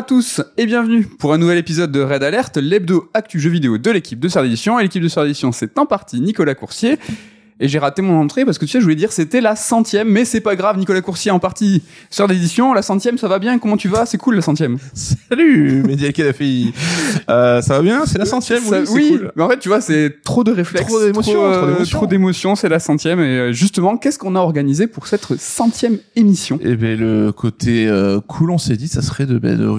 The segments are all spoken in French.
À tous et bienvenue pour un nouvel épisode de Red Alert, l'hebdo actu jeux vidéo de l'équipe de Sœur d'édition. Et l'équipe de Sœur d'édition, c'est en partie Nicolas Coursier. Et j'ai raté mon entrée parce que tu sais, je voulais dire c'était la centième, mais c'est pas grave, Nicolas Coursier en partie Sœur d'édition. La centième, ça va bien, comment tu vas? C'est cool la centième. Salut, Mehdi Kadhafi. Euh, ça va bien? C'est la centième, Ça- oui, oui, cool. mais en fait, tu vois, c'est trop de réflexes. Trop d'émotions, trop, euh, d'émotions. c'est la centième. Et euh, justement, qu'est-ce qu'on a organisé pour cette centième émission? Eh ben le côté euh, cool, on s'est dit, ça serait de, ben, de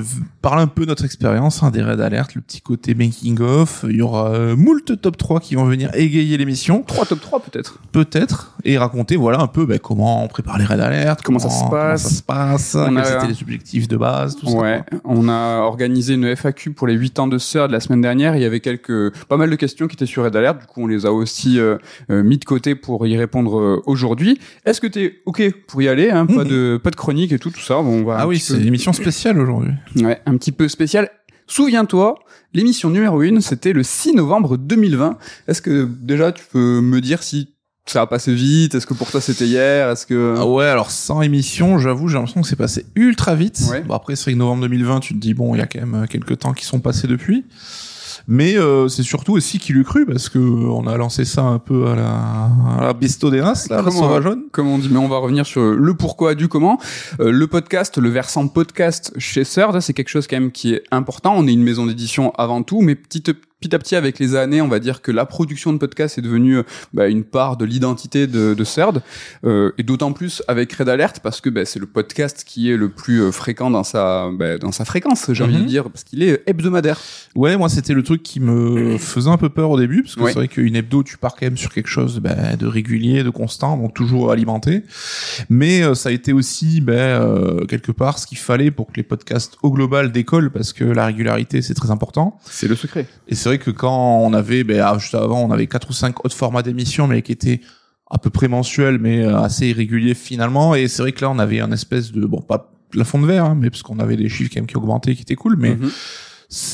parler un peu de notre expérience, hein, des raids alert, le petit côté making of. Il y aura euh, moult top 3 qui vont venir égayer l'émission, 3 top 3 peut-être. Peut-être, et raconter voilà un peu ben, comment on prépare les raids alert, Comment ça se passe. comment ça se passe, On quels a- étaient les objectifs de base, tout Ouais, ça. on a organisé une FAQ pour les 8 ans de sœur de la semaine dernière. Il y avait quelques, pas mal de questions qui étaient sur Red Alert. Du coup, on les a aussi euh, euh, mis de côté pour y répondre euh, aujourd'hui. Est-ce que t'es ok pour y aller hein? Pas Mhm. de, pas de chronique et tout, tout ça. Bon, on va Ah oui, c'est peu- une émission spéciale aujourd'hui. Ouais, un petit peu spécial. Souviens-toi, l'émission numéro 1, c'était le 6 novembre 2020. Est-ce que déjà tu peux me dire si ça a passé vite Est-ce que pour toi c'était hier Est-ce que Ah ouais, alors sans émission, j'avoue, j'ai l'impression que c'est passé ultra vite. Ouais. Bon après, c'est vrai que novembre 2020, tu te dis bon, il y a quand même euh, quelques temps qui sont passés depuis. Mais euh, c'est surtout aussi qui l'eût cru parce que on a lancé ça un peu à la, à la Bisto des Nas, là, la Comment- Sauvageonne. comme on dit, mais on va revenir sur le pourquoi du comment. Euh, le podcast, le versant podcast chez Third, c'est quelque chose quand même qui est important. On est une maison d'édition avant tout, mais petit, petit à petit avec les années, on va dire que la production de podcast est devenue euh, bah, une part de l'identité de, de Third, euh, et d'autant plus avec Red Alert parce que bah, c'est le podcast qui est le plus euh, fréquent dans sa bah, dans sa fréquence, j'ai envie de Mhm. dire, parce qu'il est hebdomadaire. Ouais, moi c'était le truc qui me faisait un peu peur au début parce que Ouais. c'est vrai qu'une hebdo, tu pars quand même sur quelque chose ben, de régulier, de constant, donc toujours alimenté. Mais euh, ça a été aussi ben, euh, quelque part ce qu'il fallait pour que les podcasts au global décollent parce que la régularité c'est très important. C'est le secret. Et c'est vrai que quand on avait, ben, ah, juste avant, on avait quatre ou cinq autres formats d'émissions, mais qui étaient à peu près mensuels, mais euh, assez irréguliers finalement. Et c'est vrai que là, on avait un espèce de, bon, pas plafond de verre, hein, mais parce qu'on avait des chiffres quand même qui augmentaient, qui étaient cool. Mais Mhm.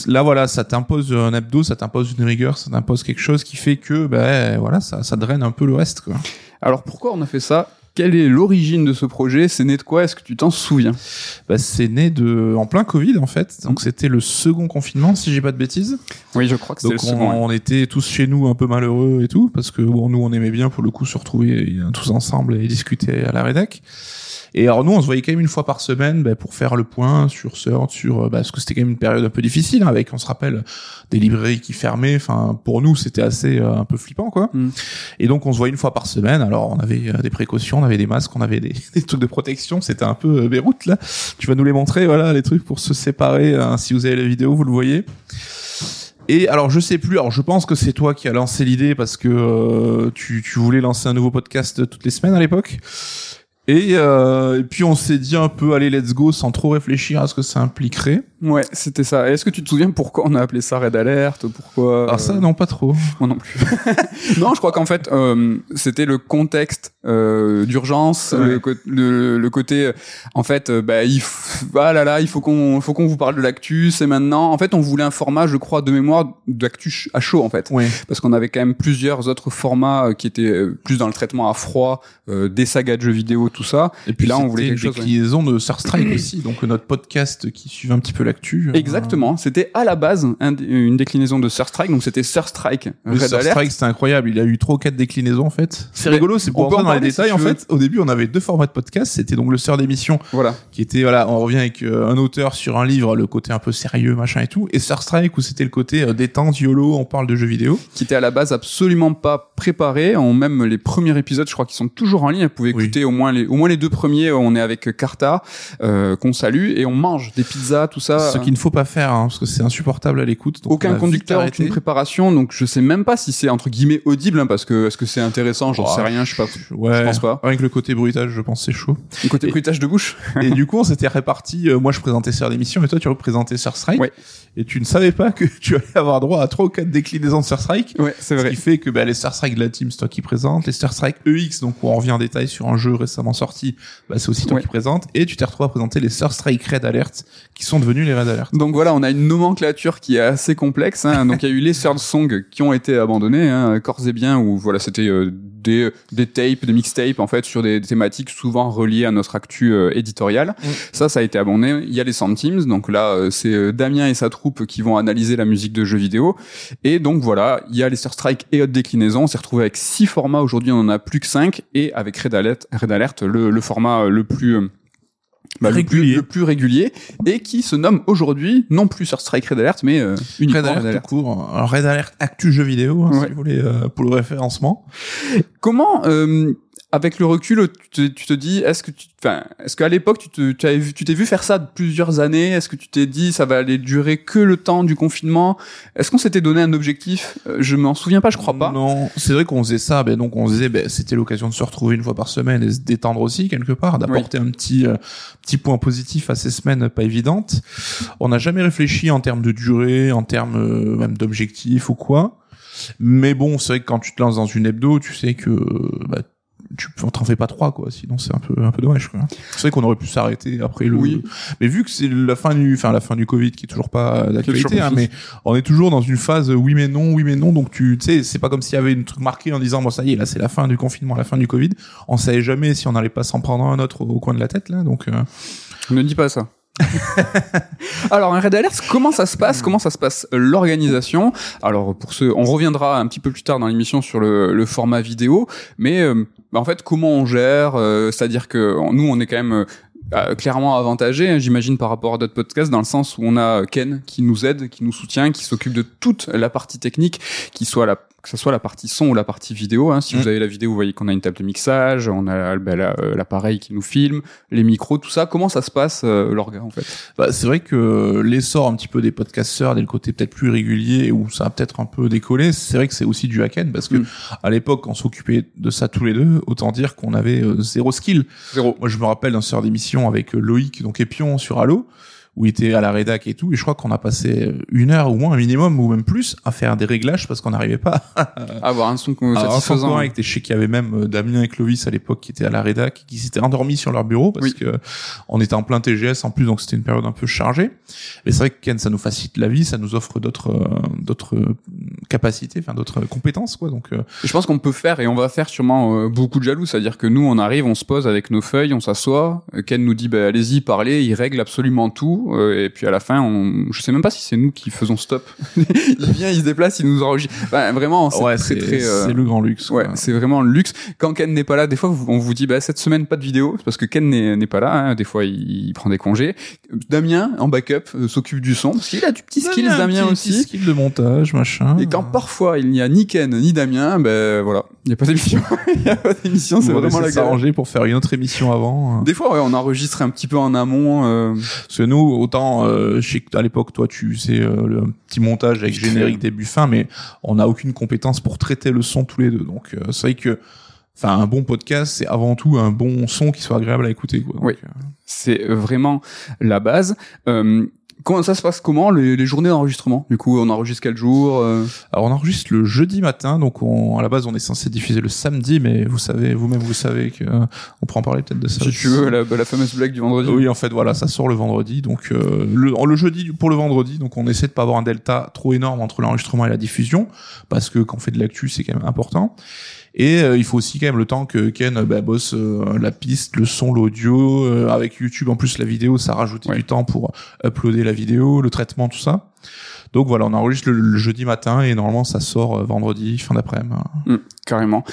là, voilà, ça t'impose un hebdo, ça t'impose une rigueur, ça t'impose quelque chose qui fait que, ben, voilà, ça, ça draine un peu le reste, quoi. Alors pourquoi on a fait ça? Quelle est l'origine de ce projet? C'est né de quoi? Est-ce que tu t'en souviens? Ben, c'est né de, en plein Covid, en fait. Donc, c'était le second confinement, si j'ai pas de bêtises. Oui, je crois que c'était Donc le on, second. ouais. on était tous chez nous un peu malheureux et tout parce que bon, nous on aimait bien pour le coup se retrouver euh, tous ensemble et discuter à la rédac. Et alors nous on se voyait quand même une fois par semaine ben, pour faire le point sur Sort, sur euh, ben, parce que c'était quand même une période un peu difficile hein, avec on se rappelle des librairies qui fermaient. Enfin pour nous c'était assez euh, un peu flippant quoi. Mm. Et donc on se voyait une fois par semaine. Alors on avait euh, des précautions, on avait des masques, on avait des, des trucs de protection. C'était un peu euh, Beyrouth là. Tu vas nous les montrer voilà les trucs pour se séparer. hein. si vous avez la vidéo vous le voyez. Et alors je sais plus, alors je pense que c'est toi qui as lancé l'idée parce que euh, tu, tu voulais lancer un nouveau podcast toutes les semaines à l'époque. Et, euh, et puis on s'est dit un peu allez let's go sans trop réfléchir à ce que ça impliquerait. Ouais, c'était ça. Est-ce que tu te souviens pourquoi on a appelé ça Red Alert Pourquoi euh, Ah, ça non pas trop. Moi non plus. non, je crois qu'en fait, euh, c'était le contexte euh, d'urgence, Ouais. le, le, le côté, euh, en fait, euh, bah, il f- ah là là, il faut qu'on, faut qu'on vous parle de l'actu, c'est maintenant. En fait, on voulait un format, je crois, de mémoire d'actu à chaud, en fait, Oui. parce qu'on avait quand même plusieurs autres formats euh, qui étaient euh, plus dans le traitement à froid, euh, des sagas de jeux vidéo, tout ça. Et puis là, on voulait quelque une chose, ouais. déclinaison de Star Strike aussi, donc notre podcast qui suivait un petit peu l'actu. euh, Exactement. C'était à la base un une déclinaison de Surstrike, donc c'était Surstrike Le Red Star Alert. Strike c'était incroyable, il a eu trois ou quatre déclinaisons en fait. C'est rigolo, c'est on pour peut entrer en dans les si détails en fait. Au début on avait deux formats de podcast, c'était donc le sœur d'émission Voilà. qui était voilà on revient avec euh, un auteur sur un livre le côté un peu sérieux machin et tout et Star Strike où c'était le côté euh, détente yolo on parle de jeux vidéo qui était à la base absolument pas préparé. En même les premiers épisodes, je crois qu'ils sont toujours en ligne. Vous pouvez Oui. écouter au moins les, au moins les deux premiers. On est avec Carta, euh, qu'on salue, et on mange des pizzas, tout ça. ce qu'il ne faut pas faire hein, parce que c'est insupportable à l'écoute aucun conducteur, aucune préparation. Donc je sais même pas si c'est entre guillemets audible, hein, parce que est-ce que c'est intéressant J'en Oh, sais rien. Je sais pas. ouais je pense pas. avec le côté bruitage je pense c'est chaud Côté Et- bruitage de bouche. et du coup on s'était réparti euh, moi je présentais Sœur d'émission et toi tu représentais Sœur Strike Ouais. et tu ne savais pas que tu allais avoir droit à trois ou quatre déclinaisons de Sœur Strike Ouais, c'est Ce vrai. qui fait que bah, les Star Strike de la team, c'est toi qui présente. Les Star Strike EX, donc on revient en détail sur un jeu récemment sorti, bah, c'est aussi toi Ouais. qui présente. Et tu t'es retrouvé à présenter les Star Strike Red Alert, qui sont devenus les Red Alert. Donc voilà, on a une nomenclature qui est assez complexe. Hein. Donc il y a eu les Third Song qui ont été abandonnés, hein, corps et bien, où voilà, c'était euh, des des tapes, des mixtapes en fait sur des, des thématiques souvent reliées à notre actu euh, éditoriale. Mm. Ça, ça a été abondé. Il y a les Teams, donc là euh, c'est euh, Damien et sa troupe qui vont analyser la musique de jeux vidéo. Et donc voilà, il y a les Star Strike et autres déclinaisons. On s'est retrouvé avec six formats. Aujourd'hui, on en a plus que cinq. Et avec Red Alert, Red Alert, le, le format euh, le plus bah, le plus- Régulier. le plus régulier et qui se nomme aujourd'hui non plus Star Strike Red Alert mais euh, uniquement Red Red Alert, Alert. tout court. Alors, Red Alert Actu jeux vidéo, hein, Ouais. si vous voulez, euh, pour le référencement. Comment, euh, avec le recul, tu te, tu te dis, est-ce que tu, enfin, est-ce qu'à l'époque tu te, tu avais vu, tu t'es vu faire ça de plusieurs années? Est-ce que tu t'es dit, ça va aller durer que le temps du confinement? Est-ce qu'on s'était donné un objectif? Euh, Je m'en souviens pas, je crois pas. Non, c'est vrai qu'on faisait ça, ben donc on se disait, ben c'était l'occasion de se retrouver une fois par semaine et se détendre aussi quelque part, d'apporter un petit euh, petit point positif à ces semaines pas évidentes. On n'a jamais réfléchi en termes de durée, en termes euh, même d'objectifs ou quoi. Mais bon, c'est vrai que quand tu te lances dans une hebdo, tu sais que bah, tu on t'en fais pas trois quoi, sinon c'est un peu un peu dommage quoi. C'est vrai qu'on aurait pu s'arrêter après le. Oui. Mais vu que c'est la fin du, enfin la fin du Covid qui est toujours pas d'actualité, hein, mais on est toujours dans une phase oui mais non, oui mais non. Donc tu, sais, c'est pas comme s'il y avait une truc marqué en disant bon ça y est là c'est la fin du confinement, la fin du Covid. On savait jamais si on allait pas s'en prendre un autre au, au coin de la tête là. Donc euh, Ne dis pas ça. Alors un Red Alert, comment ça se passe? Comment ça se passe? L'organisation Alors pour ceux, on reviendra un petit peu plus tard dans l'émission sur le, le format vidéo, mais euh, bah, en fait comment on gère euh, C'est-à-dire que nous on est quand même euh, euh, clairement avantagé, hein, j'imagine par rapport à d'autres podcasts, dans le sens où on a Ken qui nous aide, qui nous soutient, qui s'occupe de toute la partie technique, qui soit la que ce soit la partie son ou la partie vidéo. Hein. Si Mm. vous avez la vidéo, vous voyez qu'on a une table de mixage, on a ben, la- l'appareil qui nous filme, les micros, tout ça. Comment ça se passe euh, l'orga en fait? Bah, c'est vrai que l'essor un petit peu des podcasteurs, et le côté peut-être plus régulier où ça a peut-être un peu décollé, c'est vrai que c'est aussi du hack-end parce que Mm. à l'époque on s'occupait de ça tous les deux, autant dire qu'on avait euh, zéro skill. Zéro. Moi, je me rappelle d'un sort d'émission avec euh, Loïc, donc Epion sur Halo, où il était à la rédac et tout, et je crois qu'on a passé une heure ou moins, un minimum, ou même plus, à faire des réglages parce qu'on n'arrivait pas Avoir un son euh, à avoir un satisfaisant. son avec des sais qu'il y avait même euh, Damien et Clovis à l'époque qui étaient à la rédac, qui s'étaient endormis sur leur bureau parce Oui. que on était en plein TGS en plus, donc c'était une période un peu chargée. Mais c'est vrai que Ken, ça nous facilite la vie, ça nous offre d'autres euh, d'autres euh, capacités, enfin d'autres compétences, quoi. Donc euh, je pense qu'on peut faire et on va faire sûrement euh, beaucoup de jaloux, c'est-à-dire que nous on arrive, on se pose avec nos feuilles, on s'assoit, euh, Ken nous dit bah, allez-y parlez, il règle absolument tout euh, et puis à la fin on je sais même pas si c'est nous qui faisons stop. il vient, il se déplace, il nous enregistre. Enfin, vraiment c'est ouais, très très euh, c'est le grand luxe. Ouais, c'est vraiment le luxe. Quand Ken n'est pas là, des fois, on vous dit, bah, cette semaine, pas de vidéo, parce que Ken n'est pas là. hein. Des fois, il, il prend des congés. Damien, en backup, euh, s'occupe du son, parce qu'il a du petit skills, un Damien petit- aussi. petit skill de montage, machin. Et quand parfois, il n'y a ni Ken, ni Damien, ben voilà, il n'y a pas d'émission. Il n'y a pas d'émission, c'est on va vraiment la essayer de galère. s'arranger pour faire une autre émission avant. Des fois, ouais, on enregistre un petit peu en amont. euh, Parce que nous, autant, euh, je sais que à l'époque, toi, tu sais euh, le petit montage avec générique début fin, mais on n'a aucune compétence pour traiter le son tous les deux. Donc, euh, c'est vrai que, enfin, un bon podcast, c'est avant tout un bon son qui soit agréable à écouter. Quoi. Donc, Oui. c'est vraiment la base. Euh, comment ça se passe comment les, les journées d'enregistrement Du coup, on enregistre quel jour euh Alors, on enregistre le jeudi matin, donc on, à la base, on est censé diffuser le samedi, mais vous savez, vous-même, vous savez que euh, on pourra en parler peut-être de ça. Si tu veux, la, la fameuse blague du vendredi. Oui, en fait, voilà, ça sort le vendredi. Donc, euh, le, le jeudi pour le vendredi. Donc, on essaie de pas avoir un delta trop énorme entre l'enregistrement et la diffusion, parce que quand on fait de l'actu, c'est quand même important. Et euh, il faut aussi quand même le temps que Ken euh, bah, bosse euh, la piste, le son, l'audio. euh, avec YouTube, en plus, la vidéo, ça rajoute Ouais. du temps pour uploader la vidéo, le traitement, tout ça. Donc voilà, on enregistre le, le jeudi matin et normalement ça sort vendredi, fin d'après-midi. Mm, carrément.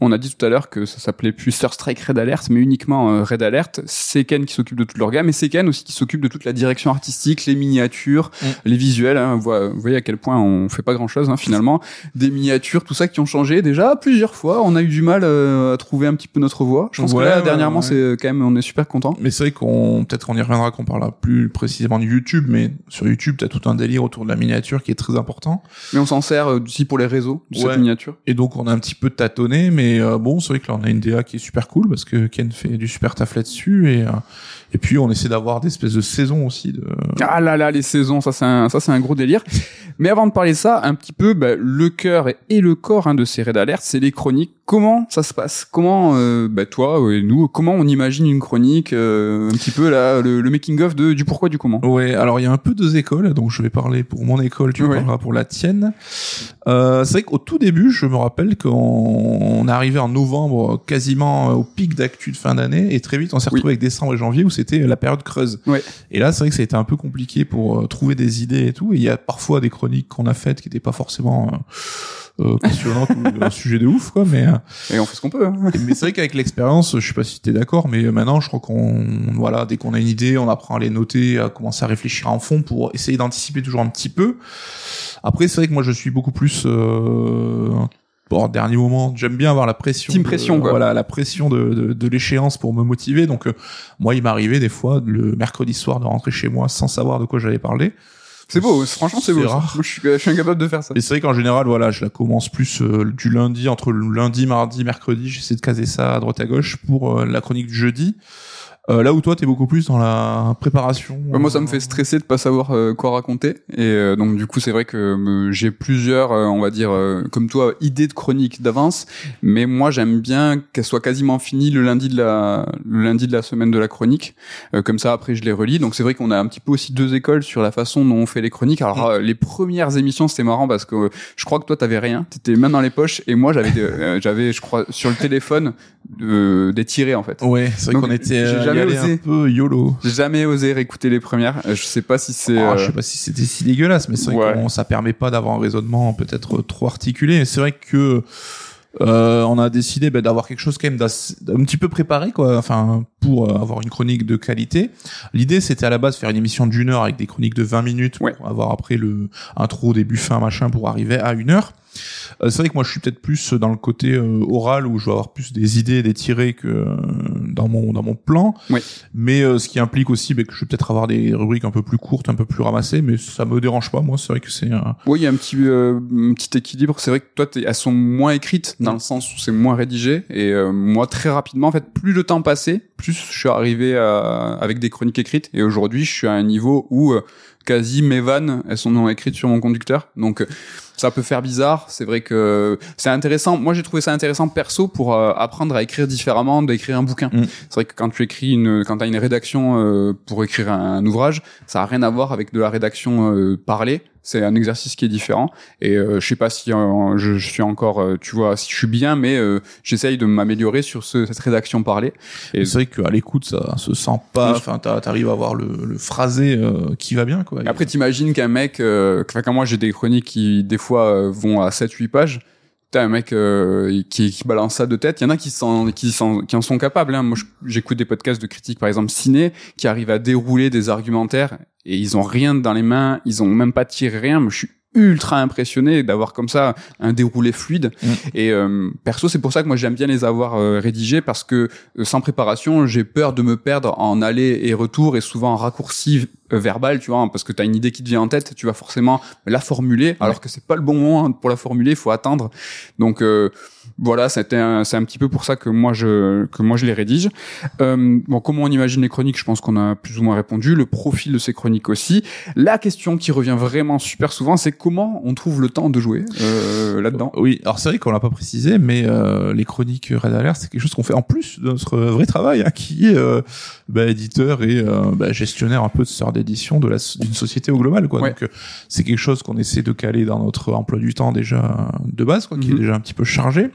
On a dit tout à l'heure que ça s'appelait plus Star Strike Red Alert, mais uniquement euh, Red Alert. C'est Ken qui s'occupe de toute l'orga, mais c'est Ken aussi qui s'occupe de toute la direction artistique, les miniatures, Mm. les visuels. Hein. Vous voyez- à quel point on fait pas grand-chose hein, finalement. Des miniatures, tout ça qui ont changé déjà plusieurs fois. On a eu du mal euh, à trouver un petit peu notre voix. Je pense Ouais, que là, dernièrement, ouais. c'est euh, quand même, on est super content. Mais c'est vrai qu'on peut-être qu'on y reviendra qu'on parlera plus précisément de YouTube, mais sur YouTube t'as tout un délire autour de la miniature qui est très important. Mais on s'en sert aussi pour les réseaux de cette miniature. Et donc on a un petit peu tâtonné, mais euh, bon c'est vrai que là on a une DA qui est super cool parce que Ken fait du super taf là-dessus et euh, et puis on essaie d'avoir des espèces de saisons aussi de. Ah là là, les saisons, ça c'est un, ça c'est un gros délire. Mais avant de parler de ça, un petit peu, bah, le cœur et, le corps hein, de ces Red Alert, c'est les chroniques comment ça se passe? Comment, euh, bah, toi et nous, comment on imagine une chronique euh, Un petit peu là, le, making of de du pourquoi du comment? Ouais, alors il y a un peu deux écoles, donc je vais parler pour mon école, tu parleras pour la tienne. Euh, c'est vrai qu'au tout début, je me rappelle qu'on est arrivé en novembre, quasiment au pic d'actu de fin d'année, et très vite on s'est retrouvé avec décembre et janvier où c'était la période creuse. Ouais. Et là, c'est vrai que ça a été un peu compliqué pour trouver des idées et tout. Et il y a parfois des chroniques qu'on a faites qui n'étaient pas forcément euh, passionnant ou un sujet de ouf quoi mais et on fait ce qu'on peut hein. mais c'est vrai qu'avec l'expérience je sais pas si t'es d'accord mais maintenant je crois qu'on voilà dès qu'on a une idée on apprend à les noter à commencer à réfléchir en fond pour essayer d'anticiper toujours un petit peu après c'est vrai que moi je suis beaucoup plus euh, Bon, dernier moment, j'aime bien avoir la pression. Team pression, quoi. Voilà, la pression de, de, de l'échéance pour me motiver. Donc, euh, moi, il m'arrivait des fois, le mercredi soir, de rentrer chez moi sans savoir de quoi j'allais parler. C'est beau, franchement c'est beau. Rare. Moi, je suis, je suis incapable de faire ça. Et c'est vrai qu'en général, voilà, je la commence plus euh, du lundi, entre lundi, mardi, mercredi, j'essaie de caser ça à droite à gauche pour euh, la chronique du jeudi. Euh, là où toi, t'es beaucoup plus dans la préparation. moi, ça me fait stresser de pas savoir euh, quoi raconter. Et euh, donc, du coup, c'est vrai que j'ai plusieurs, on va dire, comme toi, idées de chronique d'avance. Mais moi, j'aime bien qu'elle soit quasiment finie le lundi de la, le lundi de la semaine de la chronique. comme ça, après, je les relis. Donc, c'est vrai qu'on a un petit peu aussi deux écoles sur la façon dont on fait les chroniques. Alors, les premières émissions, c'était marrant parce que je crois que toi, t'avais rien. T'étais main dans les poches. Et moi, j'avais, j'avais, je crois, sur le téléphone, des tirés en fait. Ouais, c'est vrai qu'on était jamais osé. un peu YOLO. J'ai jamais osé réécouter les premières. Euh, je sais pas si c'est. Oh, Je sais pas si c'était si dégueulasse, mais c'est vrai que ça permet pas d'avoir un raisonnement peut-être trop articulé. C'est vrai que euh, on a décidé bah, d'avoir quelque chose quand même d'un petit peu préparé, quoi. Enfin, pour euh, avoir une chronique de qualité. L'idée, c'était à la base faire une émission d'une heure avec des chroniques de 20 minutes pour avoir après le intro, début, fin, machin, pour arriver à une heure. Euh, c'est vrai que moi je suis peut-être plus dans le côté euh, oral où je vais avoir plus des idées, des tirés que euh, dans mon dans mon plan. Oui. Mais ce qui implique aussi bah, que je vais peut-être avoir des rubriques un peu plus courtes, un peu plus ramassées, mais ça me dérange pas. Moi, c'est vrai que c'est. Oui, il y a un petit un petit équilibre. C'est vrai que toi, elles sont moins écrites dans le sens où c'est moins rédigé. Et moi, très rapidement, en fait, plus le temps passait, plus je suis arrivé avec des chroniques écrites. Et aujourd'hui, je suis à un niveau où quasi mes vannes, elles sont écrites sur mon conducteur. Donc ça peut faire bizarre. C'est vrai que c'est intéressant. Moi, j'ai trouvé ça intéressant perso pour euh, apprendre à écrire différemment d'écrire un bouquin. Mm. C'est vrai que quand tu écris une, quand t'as une rédaction euh, pour écrire un, ouvrage, ça a rien à voir avec de la rédaction euh, parlée c'est un exercice qui est différent. Et euh, je sais pas si euh, je, suis encore euh, tu vois si je suis bien mais j'essaye de m'améliorer sur ce, cette rédaction parlée. Et c'est vrai qu'à l'écoute ça se sent pas. Enfin t'arrives à avoir le, le phrasé qui va bien quoi. Après t'imagines qu'un mec enfin quand moi j'ai des chroniques qui des fois vont à 7 8 pages t'as un mec qui, qui balance ça de tête. Il y en a qui, sont, qui, sont, qui en sont capables. Hein. Moi, j'écoute des podcasts de critiques, par exemple ciné, qui arrivent à dérouler des argumentaires et ils ont rien dans les mains, ils ont même pas tiré rien. Mais je suis ultra impressionné d'avoir comme ça un déroulé fluide mm. et euh, perso c'est pour ça que moi j'aime bien les avoir euh, rédigés parce que euh, sans préparation j'ai peur de me perdre en aller et retour et souvent en raccourci verbal tu vois parce que tu as une idée qui te vient en tête tu vas forcément la formuler alors que c'est pas le bon moment pour la formuler il faut attendre. Donc voilà, c'était c'est un petit peu pour ça que moi je que moi je les rédige. Euh, bon, comment on imagine les chroniques Je pense qu'on a plus ou moins répondu. Le profil de ces chroniques aussi. La question qui revient vraiment super souvent, c'est comment on trouve le temps de jouer euh, là-dedans? Oui, alors c'est vrai qu'on l'a pas précisé, mais euh, les chroniques Red Alert, c'est quelque chose qu'on fait en plus de notre vrai travail, hein, qui est euh, bah, éditeur et euh, bah, gestionnaire un peu de sort d'édition de la d'une société au global, quoi. Donc c'est quelque chose qu'on essaie de caler dans notre emploi du temps déjà de base, quoi, qui est mhm. déjà un petit peu chargé.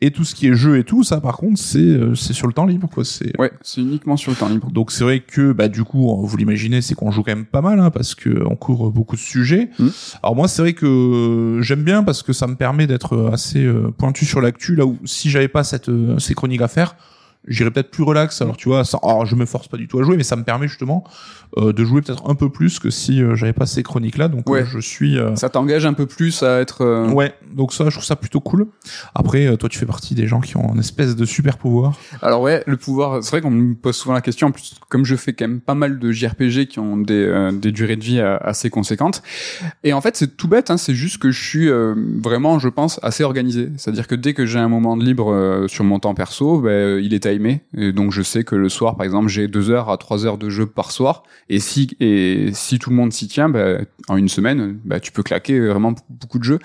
Et tout ce qui est jeu et tout, ça par contre, c'est euh, c'est sur le temps libre quoi. C'est ouais, c'est uniquement sur le temps libre. Donc c'est vrai que bah du coup, vous l'imaginez, c'est qu'on joue quand même pas mal hein, parce que on couvre beaucoup de sujets. Mmh. Alors moi, c'est vrai que j'aime bien parce que ça me permet d'être assez euh, pointu sur l'actu là où si j'avais pas cette euh, ces chroniques à faire, j'irai peut-être plus relax. Alors tu vois, ça, alors je me force pas du tout à jouer, mais ça me permet justement euh, de jouer peut-être un peu plus que si euh, j'avais pas ces chroniques là. Donc euh, je suis. Ça t'engage un peu plus à être. Ouais, donc ça, je trouve ça plutôt cool. Après, toi, tu fais partie des gens qui ont une espèce de super pouvoir. Alors ouais, le pouvoir. C'est vrai qu'on me pose souvent la question. En plus, comme je fais quand même pas mal de JRPG qui ont des, des durées de vie assez conséquentes. Et en fait, c'est tout bête. Hein, c'est juste que je suis vraiment, je pense, assez organisé. C'est-à-dire que dès que j'ai un moment de libre sur mon temps perso, ben, il est à Et donc je sais que le soir, par exemple, j'ai deux heures à trois heures de jeu par soir. Et si et si tout le monde s'y tient, bah, en une semaine, bah, tu peux claquer vraiment beaucoup de jeux.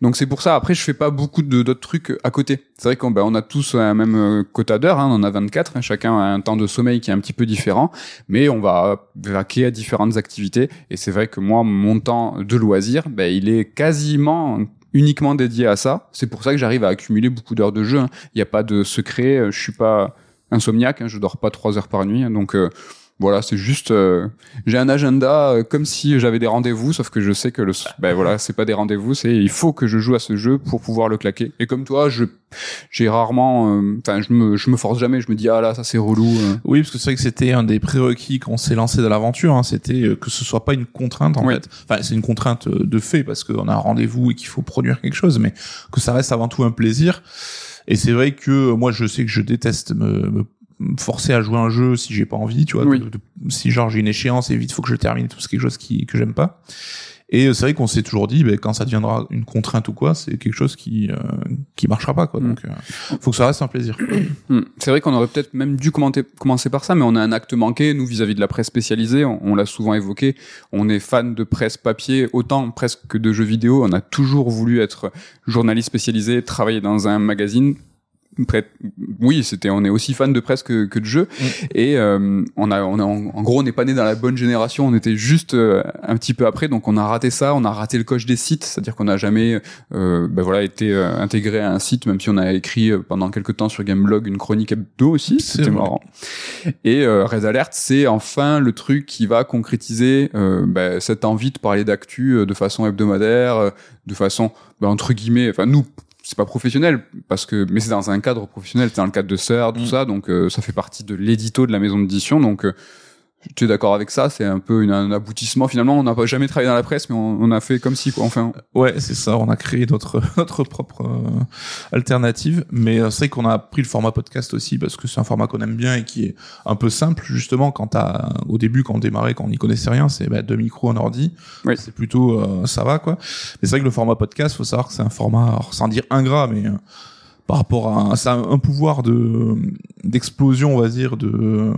Donc c'est pour ça. Après, je fais pas beaucoup d'autres trucs à côté. C'est vrai qu'on bah, on a tous un même euh, quota d'heures. Hein, on en a 24. Hein, chacun a un temps de sommeil qui est un petit peu différent, mais on va vaquer à différentes activités. Et c'est vrai que moi, mon temps de loisir, bah, il est quasiment uniquement dédié à ça. C'est pour ça que j'arrive à accumuler beaucoup d'heures de jeu. hein. Il n'y a pas de secret. euh, Je suis pas insomniaque. Hein, je dors pas trois heures par nuit. hein, donc euh, voilà, c'est juste. euh, j'ai un agenda euh, comme si j'avais des rendez-vous, sauf que je sais que le. Ben voilà, c'est pas des rendez-vous. C'est il faut que je joue à ce jeu pour pouvoir le claquer. Et comme toi, je j'ai rarement. euh, Enfin, je me je me force jamais. Je me dis ah là ça c'est relou. euh. Oui, parce que c'est vrai que c'était un des prérequis quand on s'est lancé dans l'aventure. Hein, c'était euh, que ce soit pas une contrainte en Oui. fait. Enfin, c'est une contrainte de fait parce qu'on a un rendez-vous et qu'il faut produire quelque chose, mais que ça reste avant tout un plaisir. Et c'est vrai que moi, je sais que je déteste me, me me forcer à jouer un jeu si j'ai pas envie, tu vois. Oui. de- de- si genre j'ai une échéance et vite faut que je termine, tout c'est quelque chose qui que j'aime pas. Et euh, c'est vrai qu'on s'est toujours dit, ben, quand ça deviendra une contrainte ou quoi, c'est quelque chose qui euh, qui marchera pas, quoi. Mm. Donc, euh, faut que ça reste un plaisir. Hmm. C'est vrai qu'on aurait peut-être même dû commenter- commencer par ça, mais on a un acte manqué, nous, vis-à-vis de la presse spécialisée, on, on l'a souvent évoqué, on est fan de presse papier, autant presque que de jeux vidéo, on a toujours voulu être journaliste spécialisé, travailler dans un magazine. Oui, c'était, on est aussi fan de presse que, que de jeux, Mm. et euh, on a, on a, en, gros, on n'est pas né dans la bonne génération, on était juste euh, un petit peu après, donc on a raté ça, on a raté le coche des sites, c'est-à-dire qu'on n'a jamais, euh, ben voilà, été euh, intégré à un site, même si on a écrit euh, pendant quelques temps sur Gameblog une chronique hebdo aussi, c'était marrant. Et euh, Red Alert, c'est enfin le truc qui va concrétiser euh, ben, cette envie de parler d'actu de façon hebdomadaire, de façon ben, entre guillemets, enfin nous. C'est pas professionnel parce que mais c'est dans un cadre professionnel, c'est dans le cadre de Sœur, tout Mm. ça, donc euh, ça fait partie de l'édito de la maison d'édition, donc euh, tu es d'accord avec ça C'est un peu une- un aboutissement finalement. On n'a pas jamais travaillé dans la presse, mais on, on a fait comme si quoi. Enfin, Ouais, c'est ça. On a créé notre notre propre euh, alternative, mais euh, c'est vrai qu'on a pris le format podcast aussi parce que c'est un format qu'on aime bien et qui est un peu simple justement. Quand t'as au début, quand on démarrait, quand on n'y connaissait rien, c'est bah, deux micros, un ordi. Oui. C'est plutôt euh, ça va quoi. Mais c'est vrai que le format podcast, faut savoir que c'est un format, alors, sans dire ingrat, mais euh, par rapport à ça un pouvoir de d'explosion, on va dire, de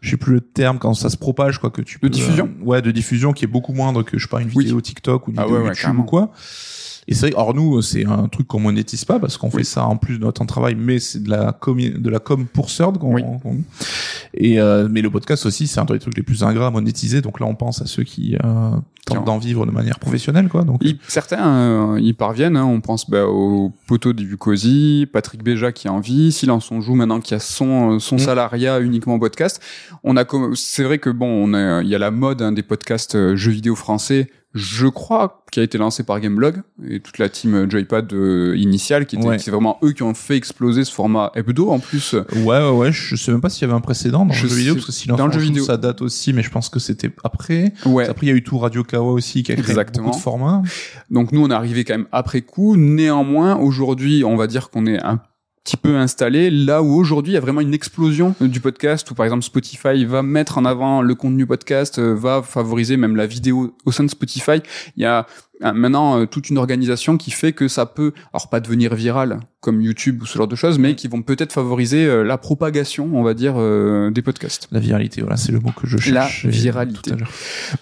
je sais plus le terme quand ça se propage quoi que tu peux diffusion euh, ouais de diffusion qui est beaucoup moindre que je sais pas une Oui. vidéo TikTok ou une Ah vidéo ouais, YouTube ou quoi et c'est vrai, alors nous c'est un truc qu'on monétise pas parce qu'on Oui. fait ça en plus de notre temps de travail mais c'est de la com de la com pour Third qu'on Oui. et euh, mais le podcast aussi c'est un des trucs les plus ingrats à monétiser donc là on pense à ceux qui euh, tentent d'en vivre de manière professionnelle quoi donc ils- certains euh, y parviennent. hein. On pense bah, au poteau du Bucosi, Patrick Béja qui en vit, Silence on joue maintenant qui a son euh, son Mm. salariat uniquement podcast. On a c'est vrai que bon, on a il y a la mode hein, des podcasts euh, jeux vidéo français. Je crois qui a été lancé par Gameblog et toute la team euh, Joypad euh, initiale qui était Ouais. c'est vraiment eux qui ont fait exploser ce format hebdo en plus. ouais ouais ouais je sais même pas s'il y avait un précédent dans Je le jeu vidéo parce que Silence dans le jeu vidéo. ça date aussi mais je pense que c'était après Ouais. après il y a eu tout Radio Kawa aussi qui a créé Exactement. beaucoup de formats Donc nous, on est arrivé quand même après coup. Néanmoins, aujourd'hui, on va dire qu'on est un petit peu installé là où aujourd'hui il y a vraiment une explosion du podcast où par exemple Spotify va mettre en avant le contenu podcast euh, va favoriser même la vidéo au sein de Spotify. Il y a euh, maintenant euh, toute une organisation qui fait que ça peut alors pas devenir viral comme YouTube ou ce genre de choses mais qui vont peut-être favoriser euh, la propagation on va dire euh, des podcasts. La viralité voilà c'est le mot que je La cherche viralité.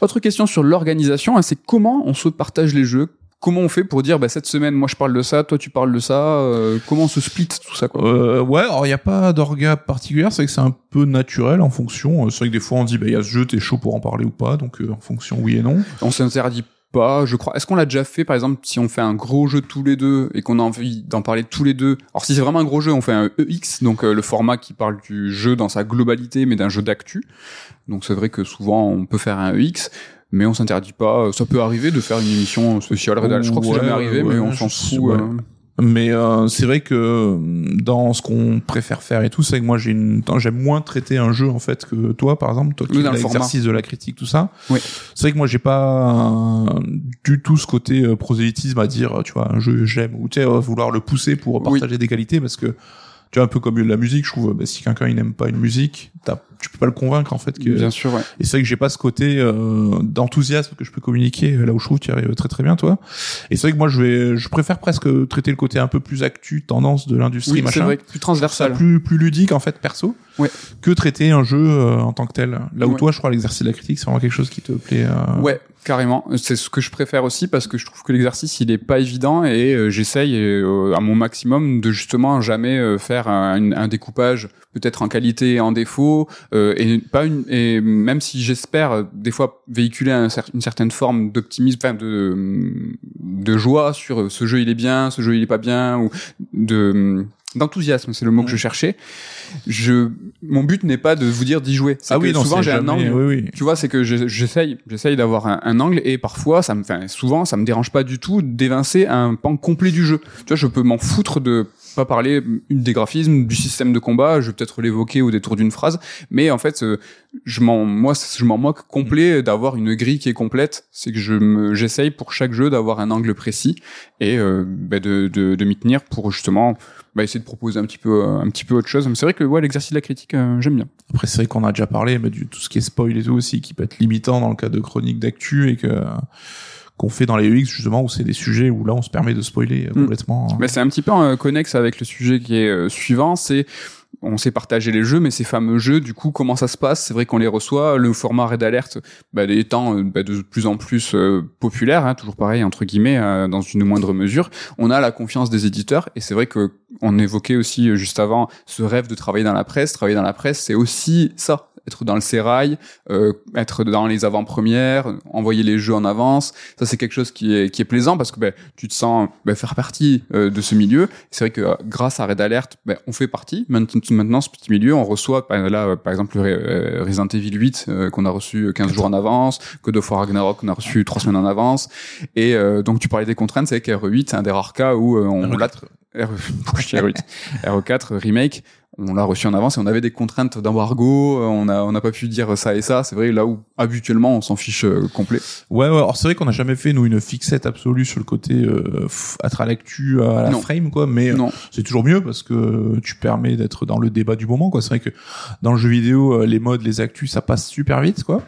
autre question sur l'organisation, hein, c'est comment on se partage les jeux Comment on fait pour dire bah, cette semaine moi je parle de ça, toi tu parles de ça, euh, comment on se split tout ça quoi? Euh, ouais, alors il n'y a pas d'orga particulière, c'est vrai que c'est un peu naturel en fonction. euh, C'est vrai que des fois on dit, bah il y a ce jeu, t'es chaud pour en parler ou pas, donc euh, en fonction oui et non. On s'interdit pas, je crois. Est-ce qu'on l'a déjà fait par exemple si on fait un gros jeu tous les deux et qu'on a envie d'en parler tous les deux? Alors si c'est vraiment un gros jeu, on fait un EX, donc euh, le format qui parle du jeu dans sa globalité mais d'un jeu d'actu. Donc c'est vrai que souvent on peut faire un EX. Mais on s'interdit pas. Ça peut arriver de faire une émission spéciale Red Alert. Je crois que c'est jamais arrivé, mais on s'en fout. euh. Mais euh, c'est vrai que dans ce qu'on préfère faire et tout, c'est que moi j'ai une, j'aime moins traiter un jeu en fait que toi, par exemple, toi qui Oui, l'exercice de la critique, tout ça. Oui. C'est vrai que moi j'ai pas euh, du tout ce côté euh, prosélytisme à dire, tu vois, un jeu j'aime ou tu sais euh, vouloir le pousser pour Oui. partager des qualités parce que tu vois un peu comme la musique, je trouve, bah, si quelqu'un il n'aime pas une musique, t'as tu peux pas le convaincre en fait que Bien sûr, ouais. et c'est vrai que j'ai pas ce côté euh, d'enthousiasme que je peux communiquer là où je trouve tu y arrives très très bien toi et c'est vrai que moi je vais je préfère presque traiter le côté un peu plus actu tendance de l'industrie Oui, machin vrai, plus transversal. plus plus ludique en fait perso Ouais. que traiter un jeu euh, en tant que tel là où Ouais. toi je crois l'exercice de la critique c'est vraiment quelque chose qui te plaît euh, Ouais, carrément. C'est ce que je préfère aussi parce que je trouve que l'exercice il est pas évident et euh, j'essaye euh, à mon maximum de justement jamais euh, faire un, un découpage peut-être en qualité et en défaut euh, et pas une et même si j'espère euh, des fois véhiculer un cer- une certaine forme d'optimisme, enfin de de joie sur euh, ce jeu il est bien, ce jeu il est pas bien ou de d'enthousiasme, c'est le mot que je cherchais. Je mon but n'est pas de vous dire d'y jouer. Ah que oui non souvent j'ai un angle oui oui tu vois, c'est que je- j'essaye, j'essaye d'avoir un, un angle et parfois, ça me, enfin, souvent, ça me dérange pas du tout d'évincer un pan complet du jeu. Tu vois, je peux m'en foutre de pas parler une des graphismes, du système de combat, je vais peut-être l'évoquer au détour d'une phrase, mais en fait, euh, je m'en, moi, je m'en moque complet d'avoir une grille qui est complète. C'est que je me, j'essaye pour chaque jeu d'avoir un angle précis et euh, bah, de, de, de m'y tenir pour justement bah, essayer de proposer un petit peu, euh, un petit peu autre chose. Mais c'est vrai que ouais, l'exercice de la critique, euh, j'aime bien. Après, c'est vrai qu'on a déjà parlé, mais du tout ce qui est spoil et tout aussi, qui peut être limitant dans le cas de chroniques d'actu et que qu'on fait dans les UX justement où c'est des sujets où là on se permet de spoiler euh, Mm. complètement. Mais c'est un petit peu euh, connexe avec le sujet qui est euh, suivant, c'est on s'est partagé les jeux, mais ces fameux jeux, du coup, comment ça se passe? C'est vrai qu'on les reçoit. Le format Red Alert, bah, étant bah, de plus en plus euh, populaire, hein, toujours pareil entre guillemets, euh, dans une moindre mesure, on a la confiance des éditeurs. Et c'est vrai que on évoquait aussi euh, juste avant ce rêve de travailler dans la presse. Travailler dans la presse, c'est aussi ça être dans le sérail, euh, être dans les avant-premières, envoyer les jeux en avance. Ça, c'est quelque chose qui est, qui est plaisant parce que ben, tu te sens ben, faire partie euh, de ce milieu. C'est vrai que euh, grâce à Red Alert, ben, on fait partie maintenant, maintenant ce petit milieu. On reçoit ben, là, euh, par exemple, euh, Resident Evil 8 euh, qu'on a reçu 15 jours en avance, God of War Ragnarok qu'on a reçu 3 semaines en avance. Et euh, donc, tu parlais des contraintes, c'est vrai qu'RE8, c'est un des rares cas où euh, on l'a... RE, pourquoi je dis RE8 RE4 remake on l'a reçu en avance et on avait des contraintes d'embargo, euh, on a on n'a pas pu dire ça et ça. C'est vrai là où habituellement on s'en fiche euh, complet. Ouais, ouais. Alors c'est vrai qu'on n'a jamais fait nous une fixette absolue sur le côté euh, à l'actu à la Non. frame quoi, mais euh, c'est toujours mieux parce que tu permets d'être dans le débat du moment quoi. C'est vrai que dans le jeu vidéo, euh, les modes, les actus, ça passe super vite quoi.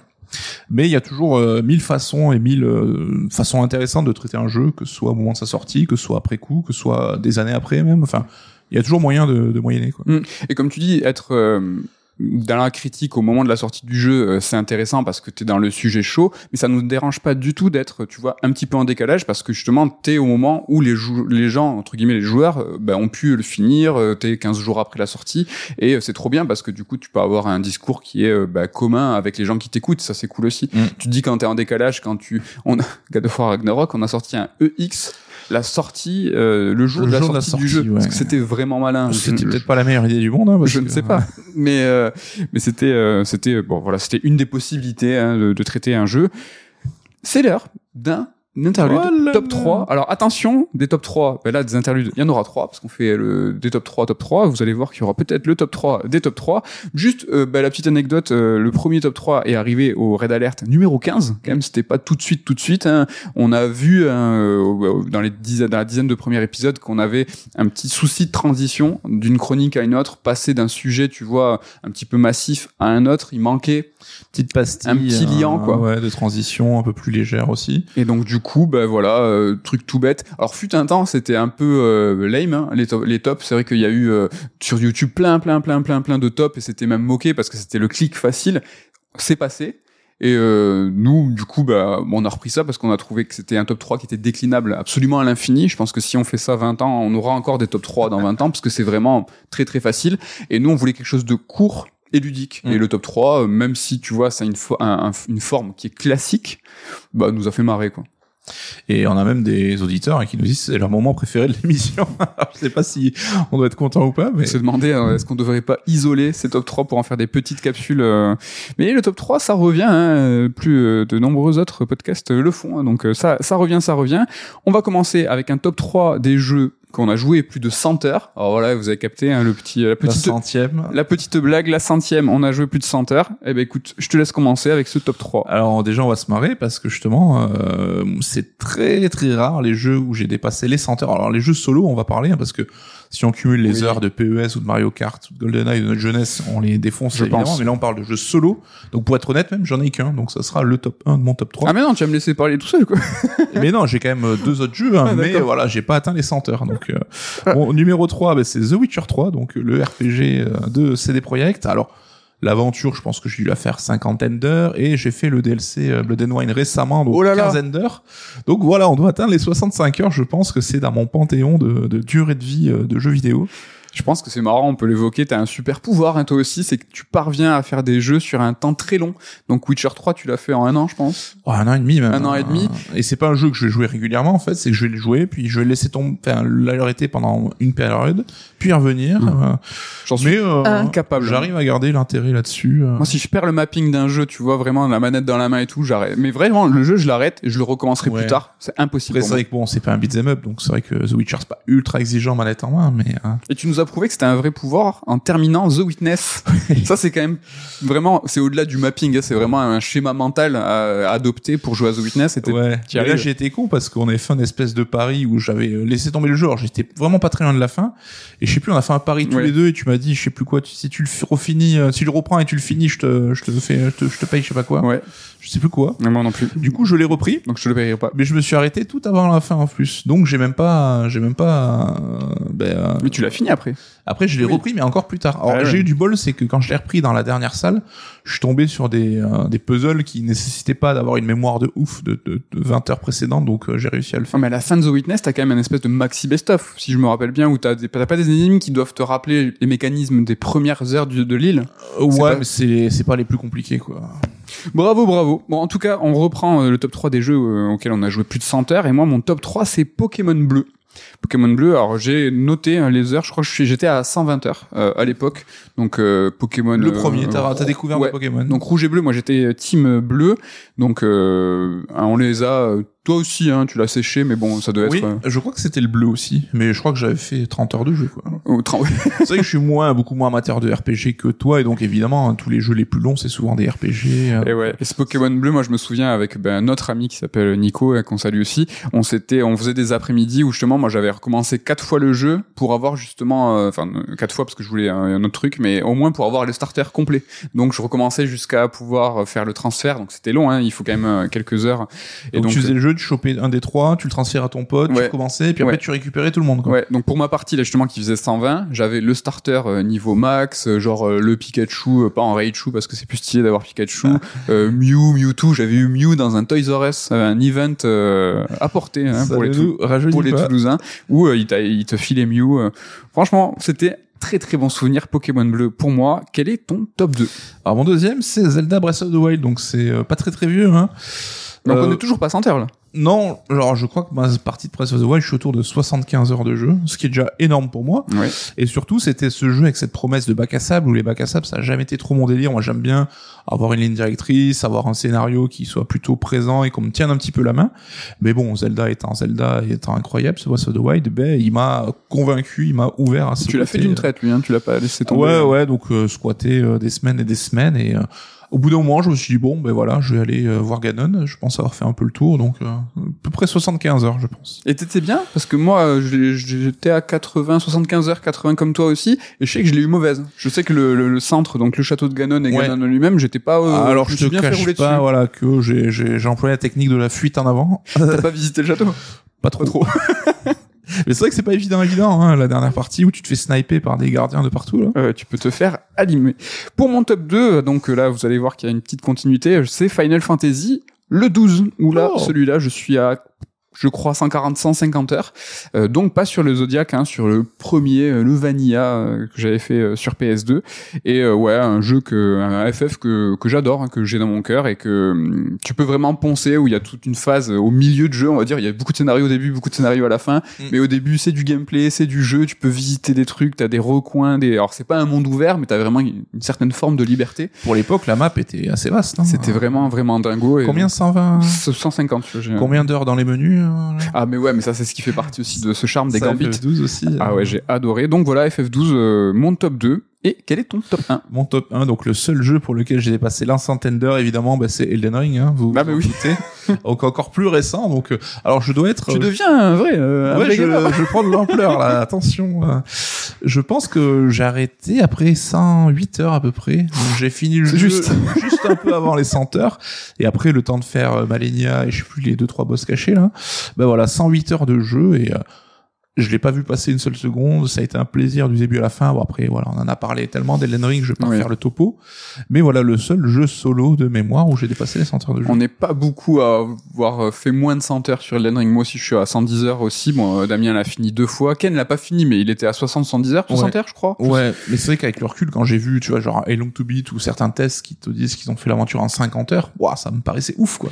Mais il y a toujours euh, mille façons et mille euh, façons intéressantes de traiter un jeu, que ce soit au moment de sa sortie, que ce soit après coup, que ce soit des années après même. Enfin, il y a toujours moyen de, de moyenner quoi. Et comme tu dis, être euh, dans la critique au moment de la sortie du jeu, euh, c'est intéressant parce que tu es dans le sujet chaud, mais ça nous dérange pas du tout d'être, tu vois, un petit peu en décalage parce que justement, tu es au moment où les, les gens, entre guillemets les joueurs, euh, ben, ont pu le finir, tu es 15 jours après la sortie, et euh, c'est trop bien parce que du coup, tu peux avoir un discours qui est ben, commun avec les gens qui t'écoutent, ça c'est cool aussi. Mm. Tu te dis quand tu es en décalage, quand tu... On a, God of War Ragnarok, on a sorti un EX, la sortie, euh, le jour, Le de, la jour de la sortie du jeu, ouais. parce que c'était vraiment malin. C'était peut-être pas la meilleure idée du monde. Hein, parce je que- ne sais pas, mais euh, mais c'était euh, c'était bon voilà c'était une des possibilités hein, de, de traiter un jeu. C'est l'heure d'un interlude Oh top là. 3. Alors attention, des top 3, ben là des interludes, il y en aura 3 parce qu'on fait le des top 3 top 3, vous allez voir qu'il y aura peut-être le top 3 des top 3. Juste euh, ben, la petite anecdote, euh, le premier top 3 est arrivé au Red Alert numéro 15, quand même c'était pas tout de suite tout de suite hein. On a vu hein, euh, dans les dizaines dans la dizaine de premiers épisodes qu'on avait un petit souci de transition d'une chronique à une autre, passer d'un sujet, tu vois, un petit peu massif à un autre, il manquait. petite pastille, Un petit liant, quoi. Ouais, de transition un peu plus légère aussi. Et donc du coup, ben voilà, euh, truc tout bête. Alors fut un temps, c'était un peu euh, lame hein, les, to- les tops. C'est vrai qu'il y a eu euh, sur YouTube plein, plein, plein, plein, plein de tops et c'était même moqué parce que c'était le clic facile. C'est passé. Et euh, nous, du coup, bah, on a repris ça parce qu'on a trouvé que c'était un top 3 qui était déclinable absolument à l'infini. Je pense que si on fait ça 20 ans, on aura encore des top 3 dans 20 ans parce que c'est vraiment très très facile. Et nous, on voulait quelque chose de court et ludique. Mm. Et le top 3, euh, même si tu vois, ça a une, fo- un- un- une forme qui est classique, bah, nous a fait marrer, quoi. Et on a même des auditeurs qui nous disent c'est leur moment préféré de l'émission. Je sais pas si on doit être content ou pas, mais se demander euh, est-ce qu'on devrait pas isoler ces top 3 pour en faire des petites capsules euh. mais le top 3 ça revient hein, plus euh, de nombreux autres podcasts le font hein, donc ça ça revient ça revient on va commencer avec un top 3 des jeux qu'on a joué plus de 100 heures alors voilà vous avez capté hein, le petit la la petite centième. la petite blague la centième on a joué plus de 100 heures eh ben écoute je te laisse commencer avec ce top 3 Alors déjà on va se marrer parce que justement euh, c'est très très rare les jeux où j'ai dépassé les 100 heures. Alors les jeux solo on va parler hein, parce que si on cumule les Oui. heures de PES ou de Mario Kart ou de GoldenEye de notre jeunesse, on les défonce Je évidemment. pense. Mais là, on parle de jeux solo. Donc, pour être honnête, même, j'en ai qu'un. Donc, ça sera le top 1 de mon top 3. Ah mais non, tu vas me laisser parler tout seul quoi. mais non, j'ai quand même euh, deux autres jeux, hein, Ah, mais voilà, j'ai pas atteint les 100 heures. Donc, euh, bon, numéro 3, bah, c'est The Witcher 3, donc euh, le RPG euh, de CD Projekt. Alors, l'aventure, je pense que j'ai dû la faire cinquantaine d'heures, et j'ai fait le DLC euh, Blood and Wine récemment, donc Oh là là. quinzaine d'heures. Donc voilà, on doit atteindre les 65 heures. Je pense que c'est dans mon panthéon de, de durée de vie euh, de jeux vidéo. Je pense que c'est marrant, on peut l'évoquer, t'as un super pouvoir hein, toi aussi, c'est que tu parviens à faire des jeux sur un temps très long. Donc Witcher 3, tu l'as fait en un an je pense. Oh, un an et demi même. Un an et demi. Et c'est pas un jeu que je vais jouer régulièrement en fait, c'est que je vais le jouer, puis je vais le laisser tomber, enfin l'arrêter pendant une période, puis revenir. Mmh. euh, J'en suis mais euh, incapable. J'arrive à garder l'intérêt là-dessus. euh. Moi, si je perds le mapping d'un jeu, tu vois, vraiment la manette dans la main et tout, j'arrête. Mais vraiment, le jeu, je l'arrête et je le recommencerai Ouais. plus tard. C'est impossible. C'est vrai que bon, c'est pas un beat'em up, donc c'est vrai que The Witcher c'est pas ultra exigeant manette en main, mais euh, Et tu nous as prouvé que c'était un vrai pouvoir en terminant The Witness. Ça, c'est quand même vraiment, c'est au-delà du mapping. hein, C'est vraiment un schéma mental à, adopter pour jouer à The Witness. Ouais. Mais là j'ai été con parce qu'on avait fait une espèce de pari où j'avais euh, laissé tomber le jeu. Alors j'étais vraiment pas très loin de la fin, et je sais plus, on a fait un pari tous Ouais. les deux, et tu m'as dit, je sais plus quoi, si tu le refinis, euh, si tu le reprends et tu le finis, je te, je te fais, je te, je te paye, je sais pas quoi. Ouais. Je sais plus quoi. Moi non plus. Du coup, je l'ai repris. Donc je le payerai pas. Mais je me suis arrêté tout avant la fin en plus, donc j'ai même pas, j'ai même pas. euh, ben, euh, Mais tu l'as fini après. Après, je l'ai Oui. repris, mais encore plus tard. Alors, Ah ouais. j'ai eu du bol, c'est que quand je l'ai repris dans la dernière salle, je suis tombé sur des, euh, des puzzles qui nécessitaient pas d'avoir une mémoire de ouf de, de, de 20 heures précédentes, donc euh, j'ai réussi à le faire. Non, mais à la fin de The Witness, t'as quand même un espèce de maxi best-of, si je me rappelle bien, où t'as des- t'as pas des énigmes qui doivent te rappeler les mécanismes des premières heures du- de l'île. Euh, ouais, pas- mais c'est, c'est pas les plus compliqués, quoi. Bravo, bravo. Bon, en tout cas, on reprend euh, le top 3 des jeux euh, auxquels on a joué plus de 100 heures. Et moi, mon top 3, c'est Pokémon Bleu. Pokémon Bleu, alors j'ai noté euh, les heures, je crois que je suis- j'étais à 120 heures euh, à l'époque. Donc euh, Pokémon... Le euh, premier, t'as, t'as découvert ouais. Pokémon. Donc rouge et bleu, moi j'étais team bleu. Donc euh, on les a... euh, toi aussi, hein, tu l'as séché, mais bon, ça doit être... oui, euh, je crois que c'était le bleu aussi, mais je crois que j'avais fait 30 heures de jeu, quoi. au tra- c'est vrai que je suis moins, beaucoup moins amateur de RPG que toi, et donc évidemment, hein, tous les jeux les plus longs, c'est souvent des RPG. euh, Et ouais. Et ce Pokémon bleu, moi je me souviens avec ben, notre ami qui s'appelle Nico, et qu'on salue aussi. On s'était, on faisait des après-midi où justement, moi j'avais recommencé quatre fois le jeu pour avoir justement, euh, enfin euh, quatre fois parce que je voulais un, un autre truc, mais au moins pour avoir le starter complet. Donc je recommençais jusqu'à pouvoir faire le transfert. Donc c'était long, hein, il faut quand même euh, quelques heures. Et donc, donc, tu faisais le jeu, tu chopais un des trois, tu le transfères à ton pote, tu Ouais. recommençais, et puis après Ouais. tu récupérais tout le monde, quoi. Ouais, donc pour ma partie là justement qui faisait 120, j'avais le starter euh, niveau max, euh, genre euh, le Pikachu, euh, pas en Raichu parce que c'est plus stylé d'avoir Pikachu, euh, Mew, Mewtwo, j'avais eu Mew dans un Toys R Us, un event euh, apporté hein, pour les, ne Tou- nous rajeunit pour les. Toulousains, où euh, il, il te filait Mew. Franchement, c'était très très bon souvenir Pokémon Bleu pour moi. Quel est ton top 2 Alors mon deuxième, c'est Zelda Breath of the Wild, donc c'est euh, pas très très vieux. Hein. Donc Euh, on est toujours pas 100 heures là. Non, genre je crois que ma partie de Breath of the Wild, je suis autour de 75 heures de jeu, ce qui est déjà énorme pour moi. Ouais. Et surtout, c'était ce jeu avec cette promesse de bac à sable, où les bacs à sable, ça a jamais été trop mon délire. Moi, j'aime bien avoir une ligne directrice, avoir un scénario qui soit plutôt présent et qu'on me tienne un petit peu la main. Mais bon, Zelda étant Zelda étant incroyable, ce Breath of the Wild, ben, il m'a convaincu, il m'a ouvert à ce Tu l'as fait d'une euh, traite lui, hein, tu l'as pas laissé tomber. Ouais, ouais, donc euh, squatter euh, des semaines et des semaines et euh, au bout d'un moment, je me suis dit bon, ben voilà, je vais aller euh, voir Ganon. Je pense avoir fait un peu le tour, donc euh, à peu près 75 heures, je pense. Et t'étais bien? Parce que moi euh, j'étais à 80, 75 heures, 80 comme toi aussi, et je sais que je l'ai eu mauvaise. Je sais que le, le, le centre, donc le château de Ganon et Ouais. Ganon lui-même, j'étais pas. euh, Alors je suis te bien fait cache rouler pas, dessus. voilà, que j'ai j'ai j'ai employé la technique de la fuite en avant. T'as pas visité le château? Pas trop. Pas trop. Mais c'est vrai que c'est pas évident, évident, hein, la dernière partie où tu te fais sniper par des gardiens de partout là. Euh, tu peux te faire allumer. Pour mon top 2, donc euh, là vous allez voir qu'il y a une petite continuité, c'est Final Fantasy le 12 où là Oh. celui-là je suis à je crois 140 150 heures. Euh, donc pas sur le Zodiac hein, sur le premier euh, le Vanilla euh, que j'avais fait euh, sur PS2 et euh, ouais un jeu que un FF que que j'adore hein, que j'ai dans mon cœur et que hum, tu peux vraiment poncer où il y a toute une phase euh, au milieu de jeu on va dire. Il y a beaucoup de scénarios au début beaucoup de scénarios à la fin. Mm. mais au début c'est du gameplay c'est du jeu tu peux visiter des trucs t'as des recoins des alors c'est pas un monde ouvert mais t'as vraiment une certaine forme de liberté. Pour l'époque, la map était assez vaste. hein. c'était vraiment vraiment dingo et Combien 120 150 tu vois, j'ai- Combien d'heures dans les menus euh, ah mais ouais mais ça c'est ce qui fait partie aussi de ce charme des ça, gambits FF12 aussi. euh. ah ouais, j'ai adoré. Donc voilà, FF12, euh, mon top 2. Et quel est ton top 1 Mon top 1, donc le seul jeu pour lequel j'ai dépassé centaine d'heures, évidemment, bah, c'est Elden Ring. Hein, vous bah, bah vous oui. donc encore plus récent. Donc, euh, alors je dois être. Tu deviens un vrai, euh, un Ouais, vrai je, je prends de l'ampleur là. Attention. euh. Je pense que j'ai arrêté après 108 heures à peu près. J'ai fini le jeu juste. juste un peu avant les 100 heures. Et après le temps de faire euh, Malenia et je sais plus les deux trois boss cachés là. Ben voilà, 108 heures de jeu et euh, je l'ai pas vu passer une seule seconde. Ça a été un plaisir du début à la fin. Bon après voilà, on en a parlé tellement d'Elden Ring, je vais pas faire le topo. Mais voilà le seul jeu solo de mémoire où j'ai dépassé les 100 heures de jeu. On n'est pas beaucoup à avoir fait moins de 100 heures sur Elden Ring. Moi aussi, je suis à 110 heures aussi. Bon, euh, Damien l'a fini deux fois. Ken l'a pas fini, mais il était à 60-110 heures, 60 Ouais. heures, je crois. Ouais, mais c'est vrai qu'avec le recul, quand j'ai vu, tu vois, genre A Long to Beat ou certains tests qui te disent qu'ils ont fait l'aventure en 50 heures, ouah, ça me paraissait ouf, quoi.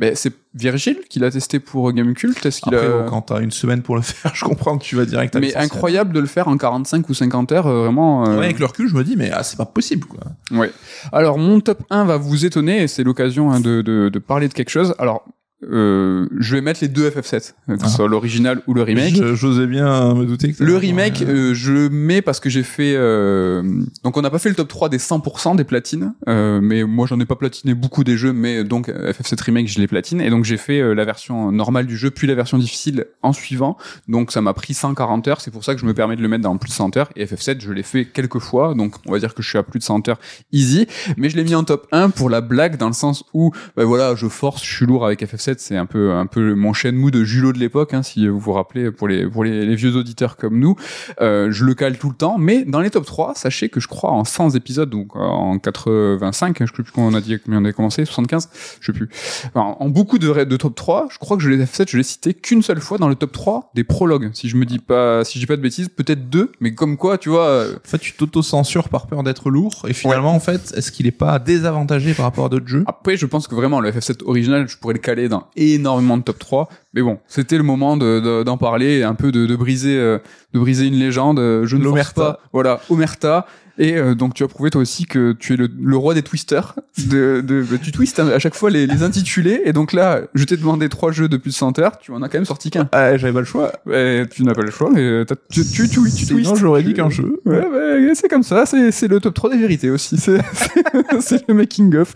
Mais c'est Virgile qui l'a testé pour Gamecult. Est-ce qu'il a... quand t'as une semaine pour le faire, je comprends que tu vas direct à Mais incroyable de le faire en 45 ou 50 heures, euh, vraiment. euh, Ouais, avec le recul, je me dis, mais ah, c'est pas possible, quoi. Ouais. Alors mon top 1 va vous étonner et c'est l'occasion hein, de, de, de parler de quelque chose. Alors euh, je vais mettre les deux FF7, euh, que ce Ah. soit l'original ou le remake. J'osais bien me douter que Le remake, avoir, euh, je le mets parce que j'ai fait. euh, Donc, on n'a pas fait le top 3 des 100% des platines, euh, mais moi, j'en ai pas platiné beaucoup des jeux, mais donc euh, FF7 remake, je les platine, et donc j'ai fait euh, la version normale du jeu puis la version difficile en suivant. Donc, ça m'a pris 140 heures. C'est pour ça que je me permets de le mettre dans plus de 100 heures. Et FF7, je l'ai fait quelques fois, donc on va dire que je suis à plus de 100 heures easy. Mais je l'ai mis en top 1 pour la blague, dans le sens où, ben voilà, je force, je suis lourd avec FF7. C'est un peu, un peu mon chêne mou de Julot de l'époque, hein, si vous vous rappelez, pour les, pour les, les vieux auditeurs comme nous. Euh, je le cale tout le temps, mais dans les top 3, sachez que je crois en 100 épisodes, donc euh, en 85, je sais plus combien on a dit, combien on a commencé, 75, je sais plus. Enfin, en beaucoup de, de top 3, je crois que je l'ai F7, je l'ai cité qu'une seule fois dans le top 3 des prologues. Si je me dis pas, si je dis pas de bêtises, peut-être deux, mais comme quoi, tu vois, euh, En fait, tu t'auto-censures par peur d'être lourd, et finalement, en fait, est-ce qu'il est pas désavantagé par rapport à d'autres jeux? Après, je pense que vraiment le FF7 original, je pourrais le caler dans énormément de top 3. Mais bon, c'était le moment de- de- d'en parler et un peu de, de briser, euh, de briser une légende. Euh, Je ne force L'omerta. pas. Voilà, Omerta. Et euh, donc tu as prouvé toi aussi que tu es le, le roi des twisters. De, de, bah, tu twistes à chaque fois les, les intitulés. Et donc là, je t'ai demandé trois jeux de plus de 100 heures. Tu en as quand même sorti qu'un. Ah, j'avais pas le choix. Ouais, tu n'as pas le choix. Mais euh, t'as- tu, tu, tu, tu, Sinon, twistes. j'aurais dit qu'un jeu. Ouais, ouais, c'est comme ça, c'est, c'est le top 3 des vérités aussi, c'est, c'est, c'est le making of.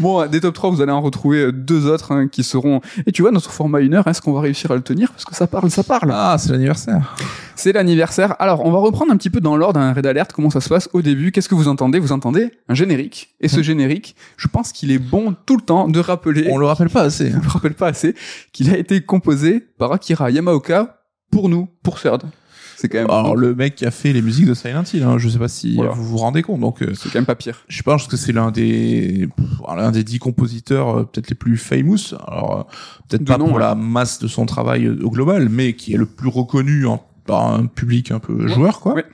Bon, des top 3, vous allez en retrouver euh, deux autres hein, qui seront... Et tu vois, notre format une heure, est-ce qu'on va réussir à le tenir? Parce que ça parle, ça parle. Ah, c'est l'anniversaire. C'est l'anniversaire. Alors, on va reprendre un petit peu dans l'ordre d'un raid alerte, comment ça se passe au début. Qu'est-ce que vous entendez? Vous entendez un générique. Et ce générique, je pense qu'il est bon tout le temps de rappeler... On le rappelle pas assez. je me rappelle pas assez, qu'il a été composé par Akira Yamaoka pour nous, pour CERD. C'est quand même... Alors, le mec qui a fait les musiques de Silent Hill, hein, je sais pas si Voilà. vous vous rendez compte. Donc, euh, C'est quand même pas pire. je pense que c'est l'un des l'un des dix compositeurs euh, peut-être les plus famous. Alors euh, peut-être pas nom, pour ouais. la masse de son travail au global, mais qui est le plus reconnu en- par un public un peu joueur, quoi. Ouais.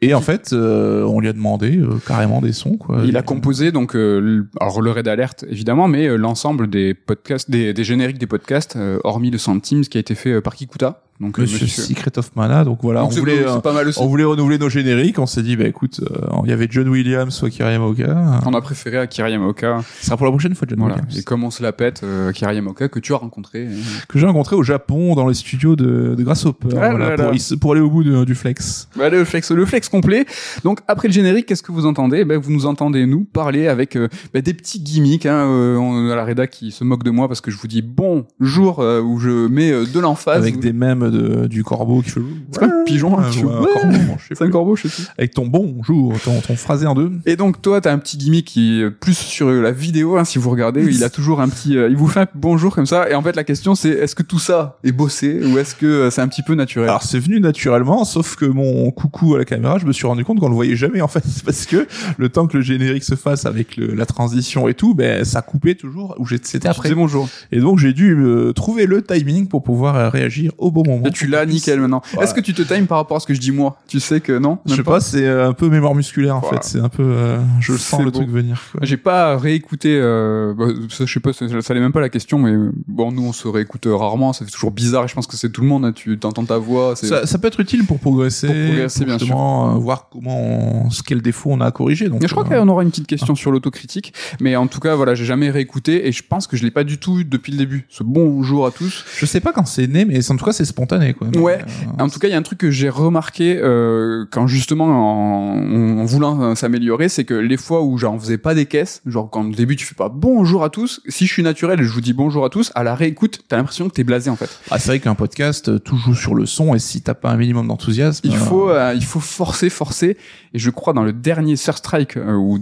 Et en fait, euh, on lui a demandé euh, carrément des sons, quoi. Il a composé donc euh, alors le raid alerte évidemment, mais euh, l'ensemble des podcasts, des, génériques des podcasts, euh, hormis le Teams qui a été fait euh, par Kikuta. Donc euh, Monsieur, Secret of Mana. Donc voilà, Donc on voulait euh, pas mal aussi. on voulait renouveler nos génériques. On s'est dit, bah écoute, euh, il y avait John Williams, soit Akira Yamaoka. On a préféré Akira Yamaoka. Ce sera pour la prochaine fois, John Voilà. Williams. Et comme on se la pète, euh, Akira Yamaoka que tu as rencontré. euh, que j'ai rencontré au Japon dans les studios de, de Grasshopper Ah voilà, là pour, aller au bout de- du flex. Bah, le flex, le flex complet. Donc après le générique, qu'est-ce que vous entendez? Ben, vous nous entendez nous parler avec ben, des petits gimmicks. Hein, euh, on a la rédac qui se moque de moi parce que je vous dis bonjour où je mets de l'emphase. avec des mèmes de, du corbeau qui fait. C'est pas un pigeon, hein, qui fait ouais, corbeau, je sais C'est un plus. corbeau, je sais plus. Avec ton bonjour, ton, ton phrasé en deux. Et donc toi, t'as un petit gimmick qui est plus sur la vidéo, hein, si vous regardez, il a toujours un petit, euh, il vous fait un bonjour comme ça. Et en fait, la question c'est, est-ce que tout ça est bossé ou est-ce que euh, c'est un petit peu naturel? Alors c'est venu naturellement, sauf que mon coucou à la caméra, je me suis rendu compte qu'on le voyait jamais en fait, parce que le temps que le générique se fasse avec le- la transition et tout, ben ça coupait toujours où j'étais après. bonjour. Et donc j'ai dû euh, trouver le timing pour pouvoir euh, réagir au bon moment. Tu l'as nickel maintenant. Est-ce que tu te times par rapport à ce que je dis moi? Tu sais que non? Je sais pas, c'est euh, un peu mémoire musculaire en Voilà. fait. C'est un peu, euh, je sens le beau. truc venir. J'ai pas réécouté, euh, bah, ça, je sais pas, ça, ça allait même pas la question, mais bon, nous on se réécoute euh, rarement, ça fait toujours bizarre et je pense que c'est tout le monde, hein, tu t'entends ta voix. Ça, ça peut être utile pour progresser, Pour progresser, bien justement euh, voir comment, on, ce quel défaut on a à corriger. Donc, je crois euh, qu'on aura une petite question sur l'autocritique, mais en tout cas, voilà, j'ai jamais réécouté et je pense que je l'ai pas du tout eu depuis le début. Ce bonjour à tous. je sais pas quand c'est né, mais en tout cas c'est spontané. Spontané quoi. Mais, Ouais. euh, En tout cas, il y a un truc que j'ai remarqué euh, quand justement en, en voulant euh, s'améliorer, c'est que les fois où j'en faisais pas des caisses, genre quand au début tu fais pas bonjour à tous, si je suis naturel et je vous dis bonjour à tous, à la réécoute, t'as l'impression que t'es blasé en fait. ah, c'est vrai qu'un podcast euh, tout joue sur le son et si t'as pas un minimum d'enthousiasme, Il faut, euh, il faut forcer, forcer. Et je crois dans le dernier Sur Strike, ou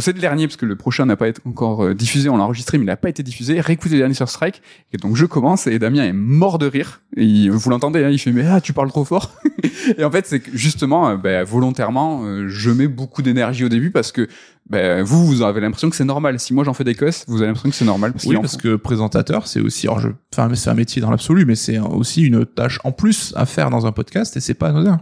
c'est le dernier parce que le prochain n'a pas été encore diffusé, on l'a enregistré, mais il n'a pas été diffusé. Réécoutez le dernier Sur Strike. Et donc je commence et Damien est mort de rire. Et il- vous l'entendez, hein, il fait mais ah tu parles trop fort. et en fait c'est que justement, euh, ben, volontairement, euh, je mets beaucoup d'énergie au début parce que ben, vous, vous avez l'impression que c'est normal. Si moi j'en fais des cosses, vous avez l'impression que c'est normal. Parce Oui, qu'il parce que présentateur, c'est aussi, alors je, enfin, c'est un métier dans l'absolu, mais c'est aussi une tâche en plus à faire dans un podcast et c'est pas anodin.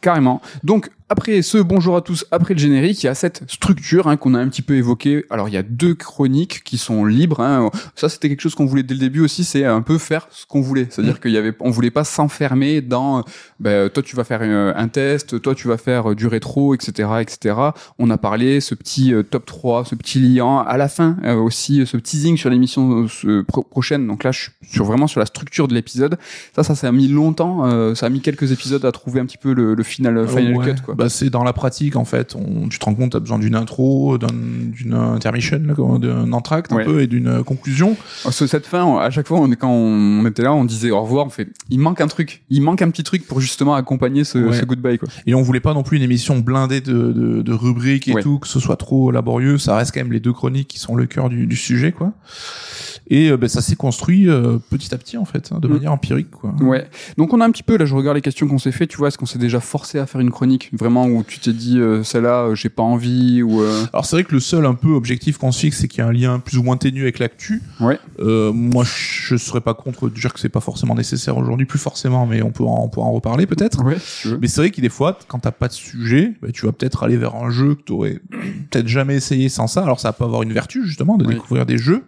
Carrément. Donc, après ce bonjour à tous, après le générique, il y a cette structure hein, qu'on a un petit peu évoquée. Alors, il y a deux chroniques qui sont libres. Hein. Ça, c'était quelque chose qu'on voulait dès le début aussi, c'est un peu faire ce qu'on voulait. C'est-à-dire qu'il y avait, on voulait pas s'enfermer dans, ben, toi tu vas faire euh, un test, toi tu vas faire euh, du rétro, etc., etc. On a parlé ce petit euh, top 3, ce petit liant. À la fin euh, aussi, ce teasing sur l'émission euh, pro- prochaine. Donc là, je suis sur vraiment sur la structure de l'épisode. Ça, ça, ça a mis longtemps. euh, ça a mis quelques épisodes à trouver un petit peu le, le final, final Ouais. cut, quoi. Bah, c'est dans la pratique, en fait. On, tu te rends compte, t'as besoin d'une intro, d'un- d'une intermission, là, comment- d'un entracte Ouais. un peu et d'une euh, conclusion. Ce- Cette fin, on- à chaque fois, on, quand on était là, on disait au revoir. On fait, il manque un truc. Il manque un petit truc pour justement accompagner ce, Ouais. ce goodbye, quoi. Et on voulait pas non plus une émission blindée de, de, de rubriques et tout, que ce soit trop laborieux. Ça reste quand même les deux chroniques qui sont le cœur du, du sujet, quoi. Et euh, ben, ça s'est construit euh, petit à petit, en fait, hein, de Mm. manière empirique, quoi. Ouais. Donc on a un petit peu là, je regarde les questions qu'on s'est fait. Tu vois, est-ce qu'on s'est déjà forcé à faire une chronique vraiment où tu t'es dit euh, celle-là, j'ai pas envie ou euh, Alors c'est vrai que le seul un peu objectif qu'on se fixe, c'est qu'il y a un lien plus ou moins ténu avec l'actu. Ouais. Euh, moi, je serais pas contre de dire que c'est pas forcément nécessaire aujourd'hui, plus forcément, mais on peut en, on en reparler peut-être. Ouais, si. Mais c'est vrai que des fois, quand t'as pas de sujet, bah, tu vas peut-être aller vers un jeu que t'aurais peut-être jamais essayé sans ça. Alors ça pas avoir une vertu justement de Oui. découvrir des jeux.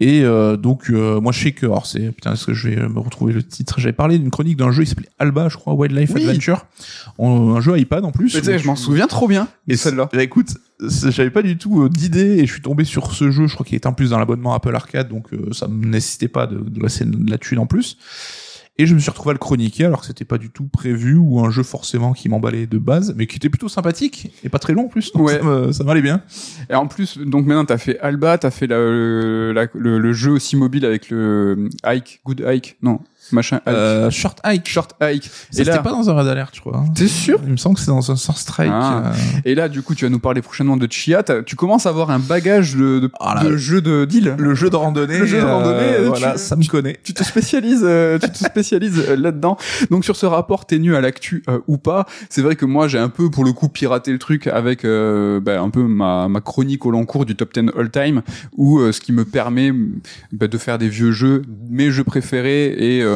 Et euh, donc euh, moi je sais que alors c'est putain est-ce que je vais me retrouver le titre j'avais parlé d'une chronique d'un jeu qui s'appelait Alba je crois Wildlife Oui. Adventure un jeu iPad en plus Mais je m'en souviens trop bien. Et celle-là. Bah, écoute, j'avais pas du tout euh, d'idée et je suis tombé sur ce jeu. Je crois qu'il était en plus dans l'abonnement Apple Arcade, donc euh, ça me nécessitait pas de, de laisser de la thune en plus. Et je me suis retrouvé à le chroniquer alors que c'était pas du tout prévu ou un jeu forcément qui m'emballait de base, mais qui était plutôt sympathique et pas très long en plus. Donc Ouais. ça m'allait bien. Et en plus, donc maintenant, t'as fait Alba, t'as fait la- le, la- le, le jeu aussi mobile avec le Hike, Good Hike, non, machin, Hike. Euh, Short Hike. Short Hike. Ça Et là, pas dans un Red Alert, je crois. hein. t'es sûr Il me semble que c'est dans un Source Strike. Ah. euh, Et là, du coup, tu vas nous parler prochainement de Chia. Tu commences à avoir un bagage de, de, Ah là, de jeux de deal. Le jeu de randonnée. Le jeu de randonnée, euh, tu- voilà, ça me connaît. tu te spécialises, euh, tu te spécialises euh, là-dedans. Donc sur ce rapport, t'es nu à l'actu euh, ou pas C'est vrai que moi j'ai un peu pour le coup piraté le truc avec euh, bah, un peu ma, ma chronique au long cours du top 10 all time, où euh, ce qui me permet bah, de faire des vieux jeux, mes jeux préférés et euh,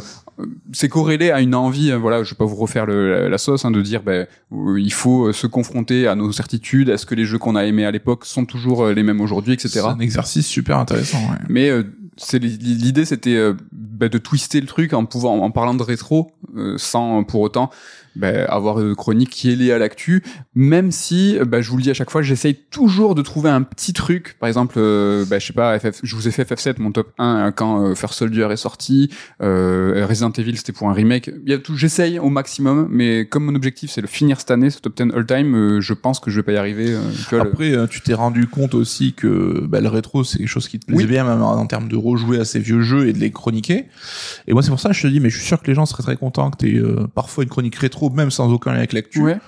c'est corrélé à une envie, hein, voilà, je vais pas vous refaire le, la, sauce, hein, de dire, ben, euh, il faut euh, se confronter à nos certitudes, est-ce que les jeux qu'on a aimés à l'époque sont toujours euh, les mêmes aujourd'hui, etc. C'est un exercice super intéressant. Ouais. Mais euh, c'est l'idée, c'était euh, bah, de twister le truc en pouvant, en parlant de rétro, euh, sans pour autant bah, avoir une chronique qui est liée à l'actu. Même si, bah, je vous le dis à chaque fois, j'essaye toujours de trouver un petit truc. Par exemple, euh, bah, je sais pas, FF, je vous ai fait FF7, mon top 1 hein, quand euh, First Soldier est sorti. Euh, Resident Evil, c'était pour un remake. Il y a tout, j'essaye au maximum, mais comme mon objectif c'est le finir cette année, ce top 10 all time, euh, je pense que je vais pas y arriver. euh, tu vois, le- Après, euh, tu t'es rendu compte aussi que bah, le rétro, c'est quelque chose qui te plaisait Oui. bien, même en termes de rejouer à ces vieux jeux et de les chroniquer. Et moi, c'est pour ça que je te dis, mais je suis sûr que les gens seraient très contents que tu aies parfois une chronique rétro, même sans aucun lien avec l'actu. Ouais.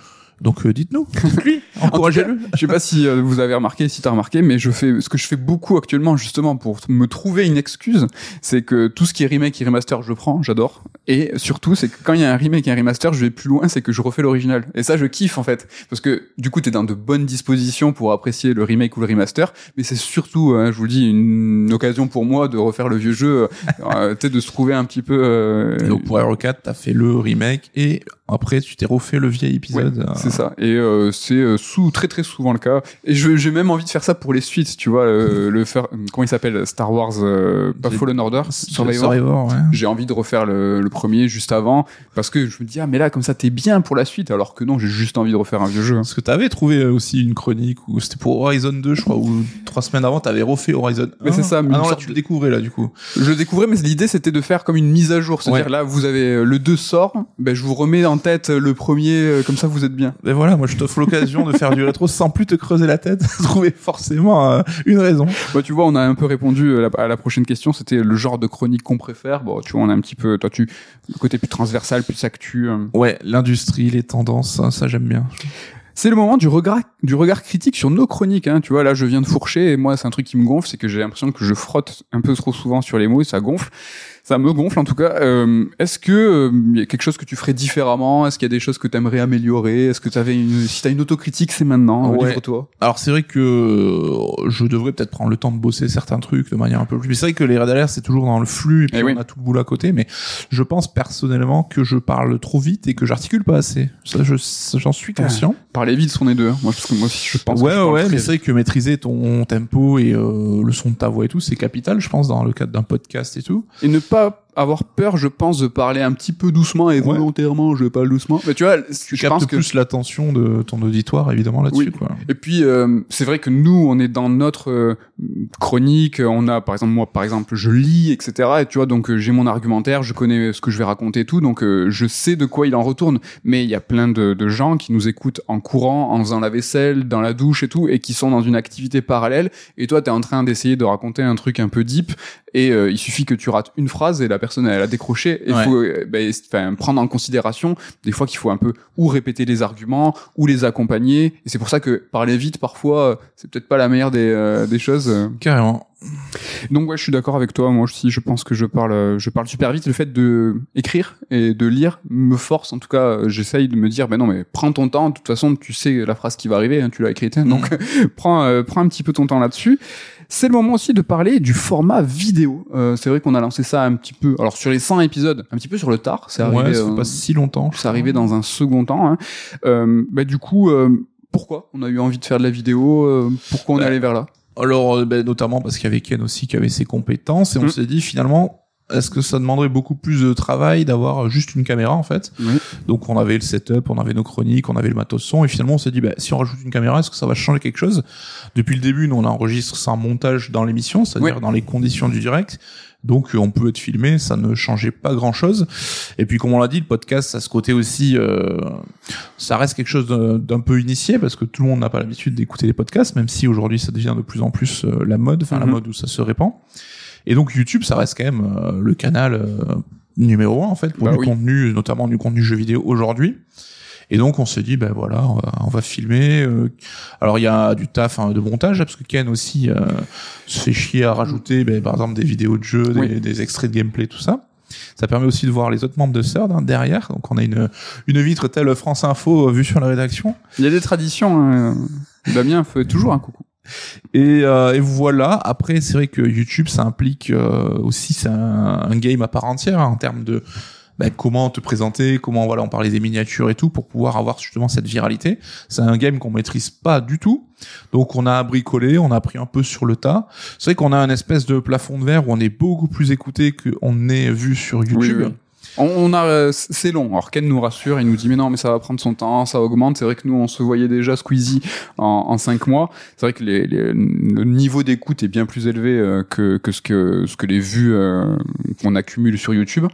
Donc, euh, dites-nous, dites-lui, encouragez-le. Je sais pas si euh, vous avez remarqué, si t'as remarqué, mais je fais ce que je fais beaucoup actuellement justement pour me trouver une excuse, c'est que tout ce qui est remake et remaster, je prends, j'adore. Et surtout, c'est que quand il y a un remake et un remaster, je vais plus loin, c'est que je refais l'original. Et ça, je kiffe en fait, parce que du coup, t'es dans de bonnes dispositions pour apprécier le remake ou le remaster. Mais c'est surtout, hein, je vous le dis, une occasion pour moi de refaire le vieux jeu, euh, tu sais, de se trouver un petit peu. euh, Et donc, pour Hero 4, t'as fait le remake et après tu t'es refait le vieil épisode. Ouais, euh, c'est ça. Et euh, c'est euh, sous très très souvent le cas. Et j'ai même envie de faire ça pour les suites, tu vois, le, le faire. Comment il s'appelle Star Wars, euh, pas Fallen Order, Survivor. Survivor, ouais. J'ai envie de refaire le, le premier juste avant parce que je me dis ah mais là comme ça t'es bien pour la suite alors que non j'ai juste envie de refaire un vieux jeu. Parce que t'avais trouvé aussi une chronique où c'était pour Horizon 2, je crois, ou trois semaines avant, t'avais refait Horizon. Mais c'est ça, Ah une non, là tu de- le découvrais là du coup. Je le découvrais mais l'idée c'était de faire comme une mise à jour, c'est-à-dire Ouais. là vous avez le 2 sort, ben je vous remets en tête le premier euh, comme ça vous êtes bien. Et voilà, moi je t'offre l'occasion de faire du rétro sans plus te creuser la tête, trouver forcément euh, une raison. Bah, tu vois, on a un peu répondu euh, la- à la prochaine question. C'était le genre de chronique qu'on préfère. Bon, tu vois, on a un petit peu, toi, tu, le côté plus transversal, plus actu. euh. Ouais, l'industrie, les tendances, ça, ça, j'aime bien. C'est le moment du regard, du regard critique sur nos chroniques. Hein. Tu vois, là, je viens de fourcher et moi, c'est un truc qui me gonfle, c'est que j'ai l'impression que je frotte un peu trop souvent sur les mots et ça gonfle. Ça me gonfle en tout cas. Euh, Est-ce que euh, il y a quelque chose que tu ferais différemment? Est-ce qu'il y a des choses que tu aimerais améliorer? Est-ce que tu avais une, si t'as une autocritique, c'est maintenant. Ouais. Livre-toi. Alors c'est vrai que euh, je devrais peut-être prendre le temps de bosser certains trucs de manière un peu plus. Mais c'est vrai que les Red c'est toujours dans le flux et puis Eh on oui. a tout le boulot à côté. Mais je pense personnellement que je parle trop vite et que j'articule pas assez. Ça, je j'en suis conscient. Parler vite, on est deux. hein. Moi, parce que moi je pense. ouais que je ouais, mais c'est vrai que maîtriser ton tempo et euh, le son de ta voix et tout, c'est capital, je pense, dans le cadre d'un podcast et tout. et ne pas club avoir peur, je pense, de parler un petit peu doucement et Ouais. volontairement, je parle doucement. Mais tu vois, Tu je pense que plus l'attention de ton auditoire évidemment là-dessus. Oui. Quoi. et puis euh, c'est vrai que nous, on est dans notre euh, chronique. On a, par exemple, moi, par exemple, je lis, etc. Et tu vois, donc euh, j'ai mon argumentaire, je connais ce que je vais raconter, et tout. Donc euh, je sais de quoi il en retourne. Mais il y a plein de, de gens qui nous écoutent en courant, en faisant la vaisselle, dans la douche et tout, et qui sont dans une activité parallèle. Et toi, t'es en train d'essayer de raconter un truc un peu deep. Et euh, il suffit que tu rates une phrase et la personne elle a décroché. Il Ouais. faut euh, enfin, prendre en considération des fois qu'il faut un peu ou répéter les arguments ou les accompagner. Et c'est pour ça que parler vite parfois euh, c'est peut-être pas la meilleure des, euh, des choses. Carrément. Donc ouais, je suis d'accord avec toi. Moi aussi, je pense que je parle, euh, je parle super vite. Le fait de écrire et de lire me force. En tout cas, j'essaye de me dire, ben non, mais prends ton temps. De toute façon, tu sais la phrase qui va arriver. hein, tu l'as écrite. hein. donc prends, euh, prends un petit peu ton temps là-dessus. C'est le moment aussi de parler du format vidéo. Euh, c'est vrai qu'on a lancé ça un petit peu. Alors sur les 100 épisodes, un petit peu sur le tard. C'est arrivé. ouais, ça fait euh, pas si longtemps. c'est arrivé dans un second temps. Hein. Euh, bah, du coup, euh, pourquoi on a eu envie de faire de la vidéo euh, Pourquoi on est Bah, allé vers là? Alors, ben, notamment parce qu'il y avait Ken aussi qui avait ses compétences et on Mm. s'est dit finalement, est-ce que ça demanderait beaucoup plus de travail d'avoir juste une caméra en fait Oui. Donc on avait le setup, on avait nos chroniques, on avait le matos son et finalement on s'est dit, ben, si on rajoute une caméra, est-ce que ça va changer quelque chose? Depuis le début, nous on enregistre sans montage dans l'émission, c'est-à-dire dans les conditions du direct. Donc euh, on peut être filmé, ça ne changeait pas grand-chose. Et puis comme on l'a dit, le podcast, à ce côté aussi, euh, ça reste quelque chose d'un d'un peu initié parce que tout le monde n'a pas l'habitude d'écouter les podcasts, même si aujourd'hui ça devient de plus en plus euh, la mode, enfin la Mhm. mode où ça se répand. Et donc YouTube, ça reste quand même euh, le canal euh, numéro un en fait pour Bah du oui. contenu, notamment du contenu jeu vidéo aujourd'hui. Et donc on s'est dit ben voilà, on va, on va filmer. euh, alors il y a du taf hein, de montage parce que Ken aussi euh, se fait chier à rajouter ben, par exemple des vidéos de jeux, des, Oui. des extraits de gameplay, tout ça. Ça permet aussi de voir les autres membres de CERD hein, derrière. Donc on a une une vitre telle France Info euh, vue sur la rédaction. Il y a des traditions. Hein. Damien fait toujours un coucou. Et, euh, et voilà. Après, c'est vrai que YouTube, ça implique euh, aussi c'est un, un game à part entière hein, en termes de bah, comment te présenter, comment voilà, on parlait des miniatures et tout pour pouvoir avoir justement cette viralité. C'est un game qu'on maîtrise pas du tout. Donc on a bricolé, on a appris un peu sur le tas. C'est vrai qu'on a un espèce de plafond de verre où on est beaucoup plus écouté qu'on est vu sur YouTube. Oui, oui. On, a, c'est long. Alors Ken nous rassure, il nous dit mais non, mais ça va prendre son temps, ça augmente. C'est vrai que nous on se voyait déjà Squeezie en, en cinq mois. C'est vrai que les, les- le niveau d'écoute est bien plus élevé euh, que, que ce que ce que les vues euh, qu'on accumule sur YouTube.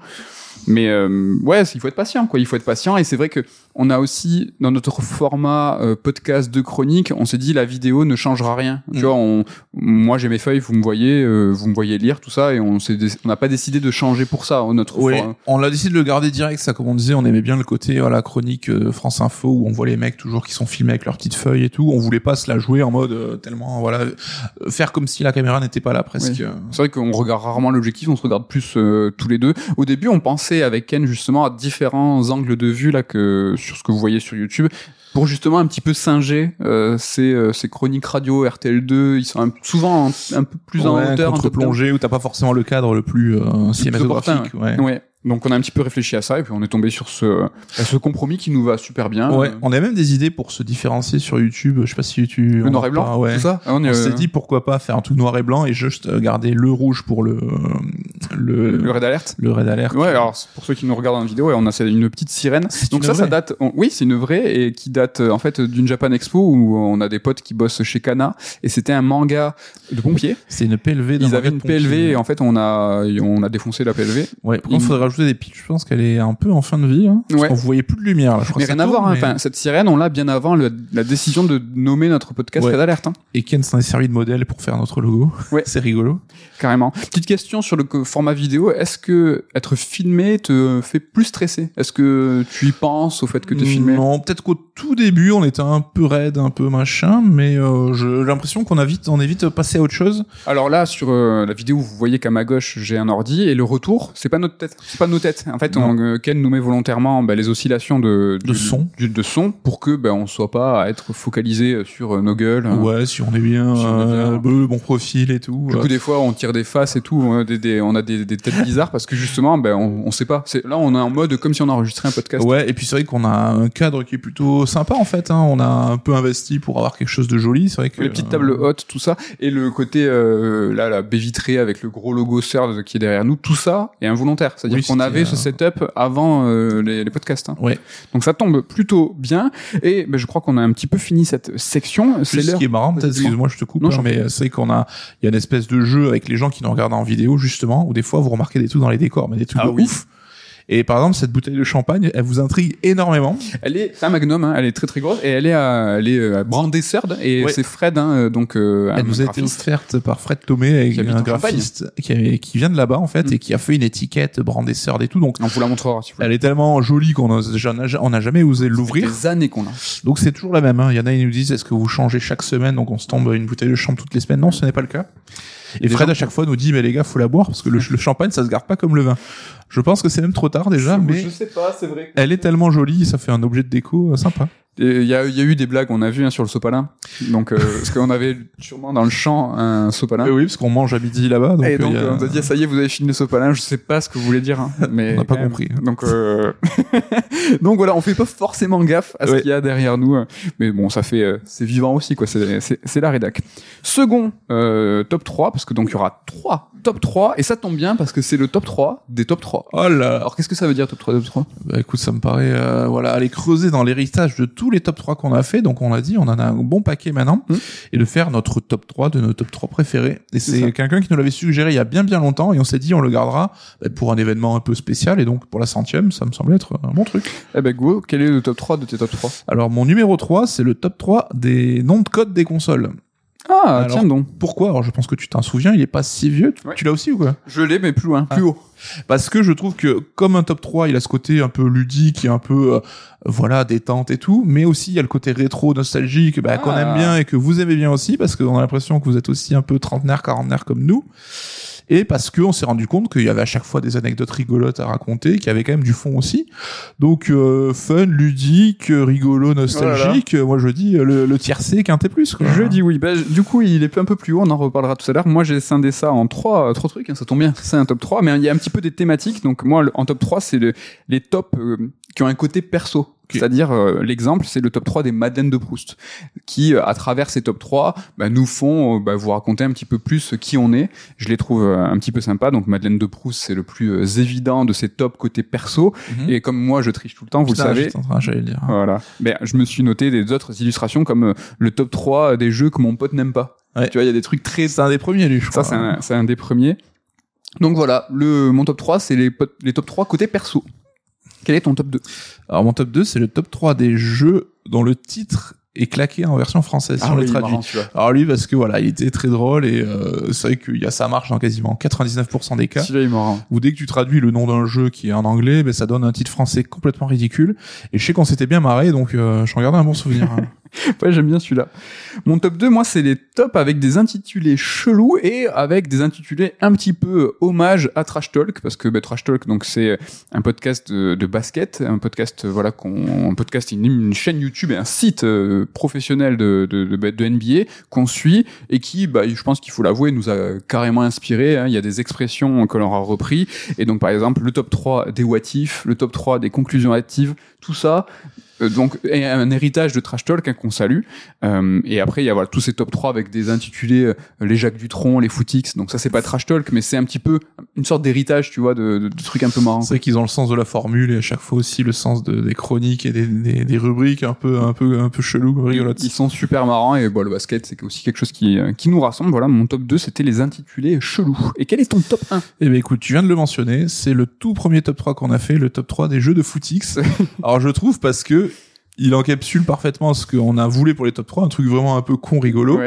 Mais euh, ouais, il faut être patient, quoi. Il faut être patient. Et c'est vrai que on a aussi dans notre format euh, podcast de chronique, on s'est dit la vidéo ne changera rien. Tu Mm. vois, on, moi j'ai mes feuilles, vous me voyez, euh, vous me voyez lire tout ça, et on s'est, dé- on n'a pas décidé de changer pour ça. Notre Oui, on l'a décidé de le garder direct, ça comme on disait, on aimait bien le côté voilà chronique euh, France Info où on voit les mecs toujours qui sont filmés avec leurs petites feuilles et tout. On voulait pas se la jouer en mode euh, tellement voilà euh, faire comme si la caméra n'était pas là presque. Oui. C'est vrai qu'on regarde rarement l'objectif, on se regarde plus euh, tous les deux. Au début, on pensait avec Ken justement à différents angles de vue là que sur ce que vous voyez sur YouTube pour justement un petit peu singer euh, ces, euh, ces chroniques radio RTL2. Ils sont un- souvent un, un peu plus en hauteur, un peu contre-plongée où t'as pas forcément le cadre le plus euh, cinématographique. ouais. Ouais. Donc on a un petit peu réfléchi à ça et puis on est tombé sur ce, ce compromis qui nous va super bien. Ouais, on a même des idées pour se différencier sur YouTube. Je sais pas si YouTube. Le noir et blanc, ouais. tout ça? Ah, on, est, s'est dit pourquoi pas faire un tout noir et blanc et juste garder le rouge pour le le, le red alert. Le red alert. Ouais, alors pour ceux qui nous regardent en vidéo, on a une petite sirène. Donc ça, ça date. oui, c'est une vraie et qui date en fait d'une Japan Expo où on a des potes qui bossent chez Kana et c'était un manga de pompiers. C'est une PLV. Ils avaient une PLV et en fait on a on a défoncé la PLV. Ouais. Par contre, il faudrait rajouter des pics. Je pense qu'elle est un peu en fin de vie. Hein, parce ouais. qu'on voyait plus de lumière. Là. Je crois mais rien à voir. Hein. Enfin, cette sirène, on l'a bien avant le, la décision de nommer notre podcast ouais. Red Alert. Hein. Et Ken s'en est servi de modèle pour faire notre logo. Ouais. C'est rigolo. Carrément. Petite question sur le format vidéo. Est-ce que être filmé te fait plus stresser? Est-ce que tu y penses au fait que tu es filmé? Non, peut-être qu'au tout début, on était un peu raide, un peu machin, mais euh, j'ai l'impression qu'on a vite, on est vite passé à autre chose. Alors là, sur euh, la vidéo, vous voyez qu'à ma gauche, j'ai un ordi et le retour, c'est pas notre tête, c'est pas nos têtes. En fait, on, euh, Ken nous met volontairement bah, les oscillations de, de du, son, du, de son, pour que bah, on soit pas à être focalisé sur nos gueules. Ouais, si on est bien, Si on est bien. euh, le bon profil et tout. Du coup, des fois, on tire des faces et tout. On a des, des- on a des, des têtes bizarres parce que justement, ben, on, on sait pas. Là, on est en mode comme si on enregistrait un podcast. Ouais, et puis c'est vrai qu'on a un cadre qui est plutôt sympa en fait. Hein. On a un peu investi pour avoir quelque chose de joli. C'est vrai que Les petites tables hautes, tout ça, et le côté euh, là, la baie vitrée avec le gros logo CERD qui est derrière nous, tout ça est involontaire. C'est-à-dire Oui, qu'on avait ce euh, setup avant euh, les, les podcasts. hein. Ouais. Donc ça tombe plutôt bien. Et ben, je crois qu'on a un petit peu fini cette section. C'est ce qui est marrant, excuse-moi, je te coupe, Non, hein, mais c'est vrai qu'on a, il y a une espèce de jeu avec les gens qui nous regardent en vidéo, justement, où des fois vous remarquez des trucs dans les décors, mais des trucs Ah de oui. ouf. Et par exemple, cette bouteille de champagne, elle vous intrigue énormément. Elle est c'est un magnum, hein, elle est très très grosse et elle est à, elle est euh, brandée et Ouais. c'est Fred, hein, euh, donc euh, Elle nous a été offerte par Fred Thomé, avec Qui un graphiste qui, qui vient de là-bas, en fait, Mm. et qui a fait une étiquette brandée et tout. Donc, On vous la montrera si vous elle est tellement jolie qu'on n'a jamais osé l'ouvrir. Des années qu'on a. Donc c'est toujours la même. Hein. Il y en a, ils nous disent, est-ce que vous changez chaque semaine Donc on se tombe une bouteille de champ toutes les semaines? Non, ce n'est pas le cas. Et Fred gens à chaque fois nous dit, mais les gars, faut la boire parce que le, le champagne, ça se garde pas comme le vin. Je pense que c'est même trop tard déjà, mais Je sais pas, c'est vrai. elle est tellement jolie, ça fait un objet de déco euh, sympa. Il y a, y a eu des blagues, on a vu hein, sur le sopalin. Donc, euh, parce qu'on avait sûrement dans le champ un sopalin. Euh, oui, parce qu'on mange à midi là-bas. Donc, et euh, donc, a- on a dit, ça y est, vous avez fini le sopalin. Je sais pas ce que vous voulez dire, hein, mais On n'a pas même. compris. Donc, euh... donc voilà, on fait pas forcément gaffe à ce Ouais. qu'il y a derrière nous, euh, mais bon, ça fait, euh, c'est vivant aussi, quoi. C'est, c'est, c'est la rédac. Second euh, top 3, parce que donc il y aura trois top 3, et ça tombe bien parce que c'est le top 3 des top 3. Oh là. Alors, qu'est-ce que ça veut dire top 3 top 3 Bah écoute, ça me paraît euh, voilà aller creuser dans l'héritage de tous les top 3 qu'on a fait. Donc on a dit, on en a un bon paquet maintenant, Mm. et de faire notre top 3 de nos top 3 préférés. Et C'est quelqu'un qui nous l'avait suggéré il y a bien bien longtemps, et on s'est dit on le gardera bah, pour un événement un peu spécial. Et donc pour la centième, ça me semble être un bon truc. Eh ben, go, quel est le top 3 de tes top 3 Alors mon numéro 3, c'est le top 3 des noms de code des consoles. Ah, Alors, tiens donc. Pourquoi Alors je pense que tu t'en souviens, il est pas si vieux. Tu- Ouais. Tu l'as aussi ou quoi Je l'ai, mais plus loin, plus Ah. haut. Parce que je trouve que comme un top 3, il a ce côté un peu ludique et un peu euh, voilà détente et tout, mais aussi il y a le côté rétro nostalgique bah, qu'on Ah. aime bien et que vous aimez bien aussi parce qu'on a l'impression que vous êtes aussi un peu trentenaire, quarantenaire comme nous. Et parce que on s'est rendu compte qu'il y avait à chaque fois des anecdotes rigolotes à raconter, qu'il y avait quand même du fond aussi. Donc euh, fun, ludique, rigolo, nostalgique. Moi je dis euh, le, le tiercé quinté plus. Quoi. Je dis oui. Bah, du coup, il est un peu plus haut, on en reparlera tout à l'heure. Moi, j'ai scindé ça en trois, euh, trois trucs, hein, ça tombe bien. C'est un top 3, mais il y a un petit peu des thématiques. Donc, moi, en top 3, c'est le- les tops euh, qui ont un côté perso. C'est-à-dire, euh, l'exemple, c'est le top 3 des Madeleines de Proust, qui, euh, à travers ces top 3, bah, nous font euh, bah, vous raconter un petit peu plus qui on est. Je les trouve un petit peu sympas. Donc, Madeleine de Proust, c'est le plus évident de ces tops côté perso. Mhm. Et comme moi, je triche tout le temps, vous Putain, le savez. en train- le dire. Voilà. Ben, je me suis noté des autres illustrations comme le top 3 des jeux que mon pote n'aime pas. Ouais. Tu vois, il y a des trucs très... C'est un des premiers lui, je Ça, c'est un, des premiers. Donc voilà, le, mon top 3, c'est les, les top 3 côté perso. Quel est ton top 2 Alors mon top 2, c'est le top 3 des jeux dont le titre est claqué en version française si on les traduit. Alors lui parce que voilà, il était très drôle et euh, c'est vrai qu'il y a ça marche dans quasiment 99% des cas. Est marrant. Ou dès que tu traduis le nom d'un jeu qui est en anglais, ben ça donne un titre français complètement ridicule. Et je sais qu'on s'était bien marré, donc euh, j'en garde un bon souvenir. hein. Ouais, j'aime bien celui-là. Mon top 2, moi, c'est les tops avec des intitulés chelous et avec des intitulés un petit peu hommage à Trash Talk, parce que bah, Trash Talk, donc c'est un podcast de, basket, un podcast, euh, voilà, qu'on, un podcast, une, chaîne YouTube et un site euh, professionnel de, de, de, de NBA qu'on suit et qui, bah, je pense qu'il faut l'avouer, nous a carrément inspiré. Hein. Il y a des expressions que l'on a repris et donc par exemple le top 3 des what if, le top 3 des conclusions actives, tout ça euh, donc et un héritage de trash talk hein, qu'on salue. Euh, et après il y a voilà tous ces top 3 avec des intitulés euh, les Jacques Dutronc les Footix. Donc ça c'est pas trash talk mais c'est un petit peu une sorte d'héritage tu vois de, de, de trucs un peu marrants C'est vrai qu'ils ont le sens de la formule et à chaque fois aussi le sens de, des chroniques et des, des, des rubriques un peu un peu un peu chelou rigolotes. ils sont super marrants et bon le basket c'est aussi quelque chose qui euh, qui nous rassemble. Voilà mon top 2 c'était les intitulés chelous. Et quel est ton top 1 Eh ben écoute, tu viens de le mentionner, c'est le tout premier top 3 qu'on a fait, le top 3 des jeux de footix. Alors je trouve parce que il encapsule parfaitement ce qu'on a voulu pour les top 3, un truc vraiment un peu con rigolo.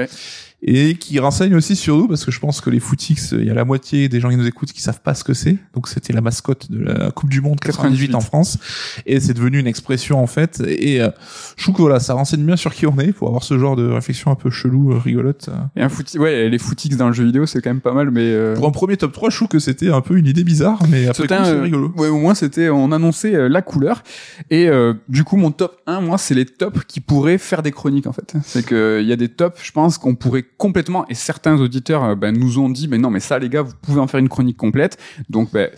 Et qui renseigne aussi sur nous parce que je pense que les footix, il y a la moitié des gens qui nous écoutent qui savent pas ce que c'est. Donc c'était la mascotte de la Coupe du monde 98 en France et c'est devenu une expression en fait et euh, je trouve que voilà, ça renseigne bien sur qui on est pour avoir ce genre de réflexion un peu chelou, euh, rigolote. et un foot ouais les Footix dans le jeu vidéo c'est quand même pas mal mais euh... Pour un premier top 3, je trouve que c'était un peu une idée bizarre mais après C'était coup, euh, rigolo. Ouais, au moins c'était on annonçait euh, la couleur et euh, du coup mon top 1 moi c'est les tops qui pourraient faire des chroniques en fait. C'est que il y a des tops, je pense qu'on pourrait complètement et certains auditeurs euh, ben, nous ont dit mais non mais ça les gars vous pouvez en faire une chronique complète. Donc ben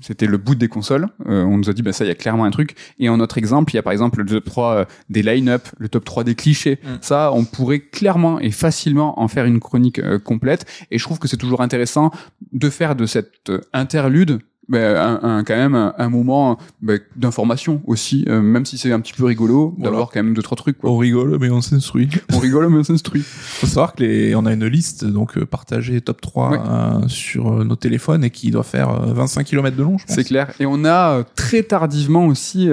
c'était le bout des consoles. Euh, on nous a dit ben ça il y a clairement un truc et en autre exemple, il y a par exemple le top 3 euh, des line-up, le top 3 des clichés. Mm. Ça on pourrait clairement et facilement en faire une chronique euh, complète et je trouve que c'est toujours intéressant de faire de cette interlude ben, un, un- quand même un, un moment ben, d'information aussi, euh, même si c'est un petit peu rigolo, Voilà. d'avoir quand même deux trois trucs. Quoi. On rigole mais on s'instruit. On rigole mais on s'instruit. faut savoir que les, on a une liste donc euh, partagée top 3 Ouais. euh, sur euh, nos téléphones et qui doit faire euh, 25 km de long. C'est clair. Et on a euh, très tardivement aussi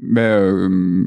ben, euh,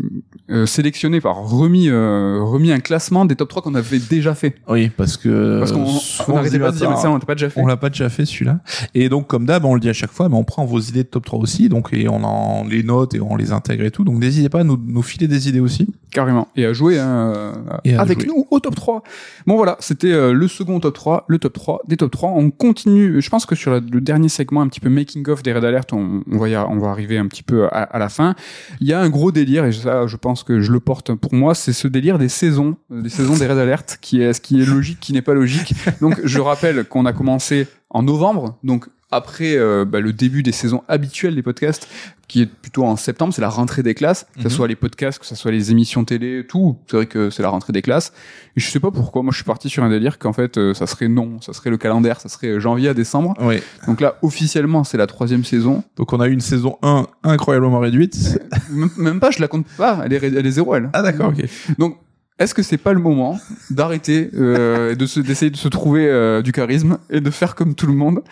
euh, sélectionné, par remis, euh, remis un classement des top 3 qu'on avait déjà fait. Oui, parce que Parce qu'on n'arrêtait pas de dire, bah, mais ça on l'a pas déjà fait. on l'a pas déjà fait celui-là. Et donc comme d'hab, on le dit à chaque fois, mais on prend vos idées de top 3 aussi, donc et on en les note et on les intègre et tout. Donc n'hésitez pas à nous, nous filer des idées aussi. Carrément. Et à jouer hein, Et à avec jouer. nous au top 3. Bon voilà, c'était euh, le second top 3, le top 3 des top 3. On continue, je pense que sur la- le dernier segment un petit peu making of des Red Alert, on, on va y, on va arriver un petit peu à, à la fin. Il y a un gros délire et ça je pense que je le porte pour moi, c'est ce délire des saisons, des saisons des Red Alert qui est ce qui est logique, qui n'est pas logique. Donc je rappelle qu'on a commencé en novembre, donc après euh, bah, le début des saisons habituelles des podcasts, qui est plutôt en septembre, c'est la rentrée des classes, que ce Mhm. soit les podcasts, que ce soit les émissions télé, tout. C'est vrai que c'est la rentrée des classes. Et je sais pas pourquoi, moi je suis parti sur un délire qu'en fait euh, ça serait non, ça serait le calendrier, ça serait janvier à décembre. Oui. Donc là officiellement c'est la troisième saison. Donc on a eu une saison 1 incroyablement réduite. même, même pas, je la compte pas, elle est, elle est zéro elle. Ah d'accord, ok. Donc est-ce que c'est pas le moment d'arrêter euh, de se d'essayer de se trouver euh, du charisme et de faire comme tout le monde?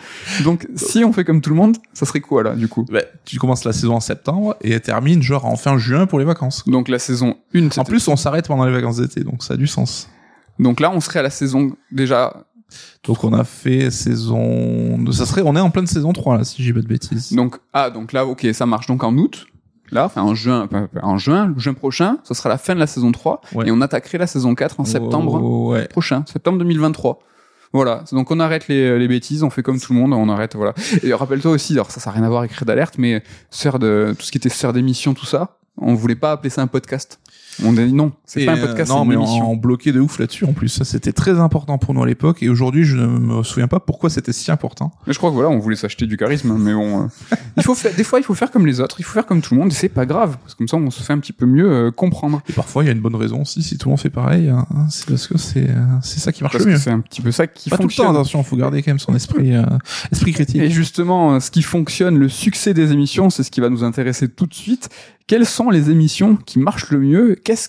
Donc si on fait comme tout le monde, ça serait quoi là du coup? Bah, tu commences la saison en septembre et elle termine genre en fin juin pour les vacances. Donc la saison 1 En plus, on s'arrête pendant les vacances d'été, donc ça a du sens. Donc là on serait à la saison déjà Donc on a fait saison... Ça serait... On est en pleine saison 3 là, si j'ai pas de bêtises. Donc ah donc là ok ça marche donc en août là enfin en juin en juin le juin prochain ce sera la fin de la saison 3 Ouais. et on attaquerait la saison 4 en septembre Oh, ouais. prochain septembre 2023 voilà donc on arrête les, les bêtises on fait comme tout le monde on arrête voilà et rappelle-toi aussi alors ça ça n'a rien à voir avec Red Alert mais sœur de tout ce qui était sœur d'émission tout ça on voulait pas appeler ça un podcast on a dit non c'est pas un euh, podcast non, c'est mais une émission en bloqué de ouf là-dessus en plus. Ça, c'était très important pour nous à l'époque. Et aujourd'hui, je ne me souviens pas pourquoi c'était si important. Mais je crois que voilà, on voulait s'acheter du charisme, mais bon, euh, il faut faire, des fois, il faut faire comme les autres, il faut faire comme tout le monde, et c'est pas grave, parce que comme ça, on se fait un petit peu mieux euh, comprendre. Et parfois, il y a une bonne raison aussi. Si tout le monde fait pareil, hein, c'est parce que c'est euh, c'est ça qui marche Parce le que mieux. c'est un petit peu ça qui Pas tout le fonctionne. temps, attention. Faut garder quand même son esprit euh, esprit critique. Et justement, euh, ce qui fonctionne, le succès des émissions, c'est ce qui va nous intéresser tout de suite. Quelles sont les émissions qui marchent le mieux? Qu'est-ce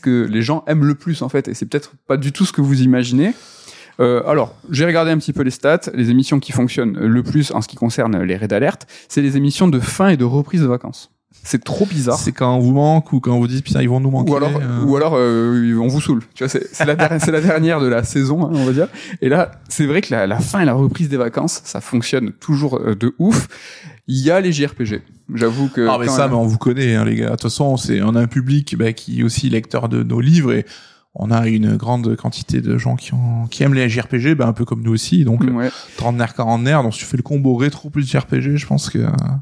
que les gens aiment le plus en fait? Et c'est peut-être pas du tout ce que vous imaginez. Euh, alors, j'ai regardé un petit peu les stats. Les émissions qui fonctionnent le plus en ce qui concerne les raids d'alerte, c'est les émissions de fin et de reprise de vacances. C'est trop bizarre. C'est quand on vous manque ou quand on vous dit putain ils vont nous manquer. Ou alors, euh. ou alors euh, on vous saoule. Tu vois, c'est la, dernière- c'est la dernière de la saison, hein, on va dire. Et là, c'est vrai que la, la fin et la reprise des vacances, ça fonctionne toujours euh, de ouf. Il y a les JRPG. J'avoue que. Ah mais ça, mais on vous connaît, hein, les gars. De toute façon, c'est on a un public bah, qui est aussi lecteur de nos livres et on a une grande quantité de gens qui, ont, qui aiment les JRPG, bah, un peu comme nous aussi. Donc euh, Ouais. trentenaire, quarantenaire. Donc si tu fais le combo rétro plus JRPG, je pense que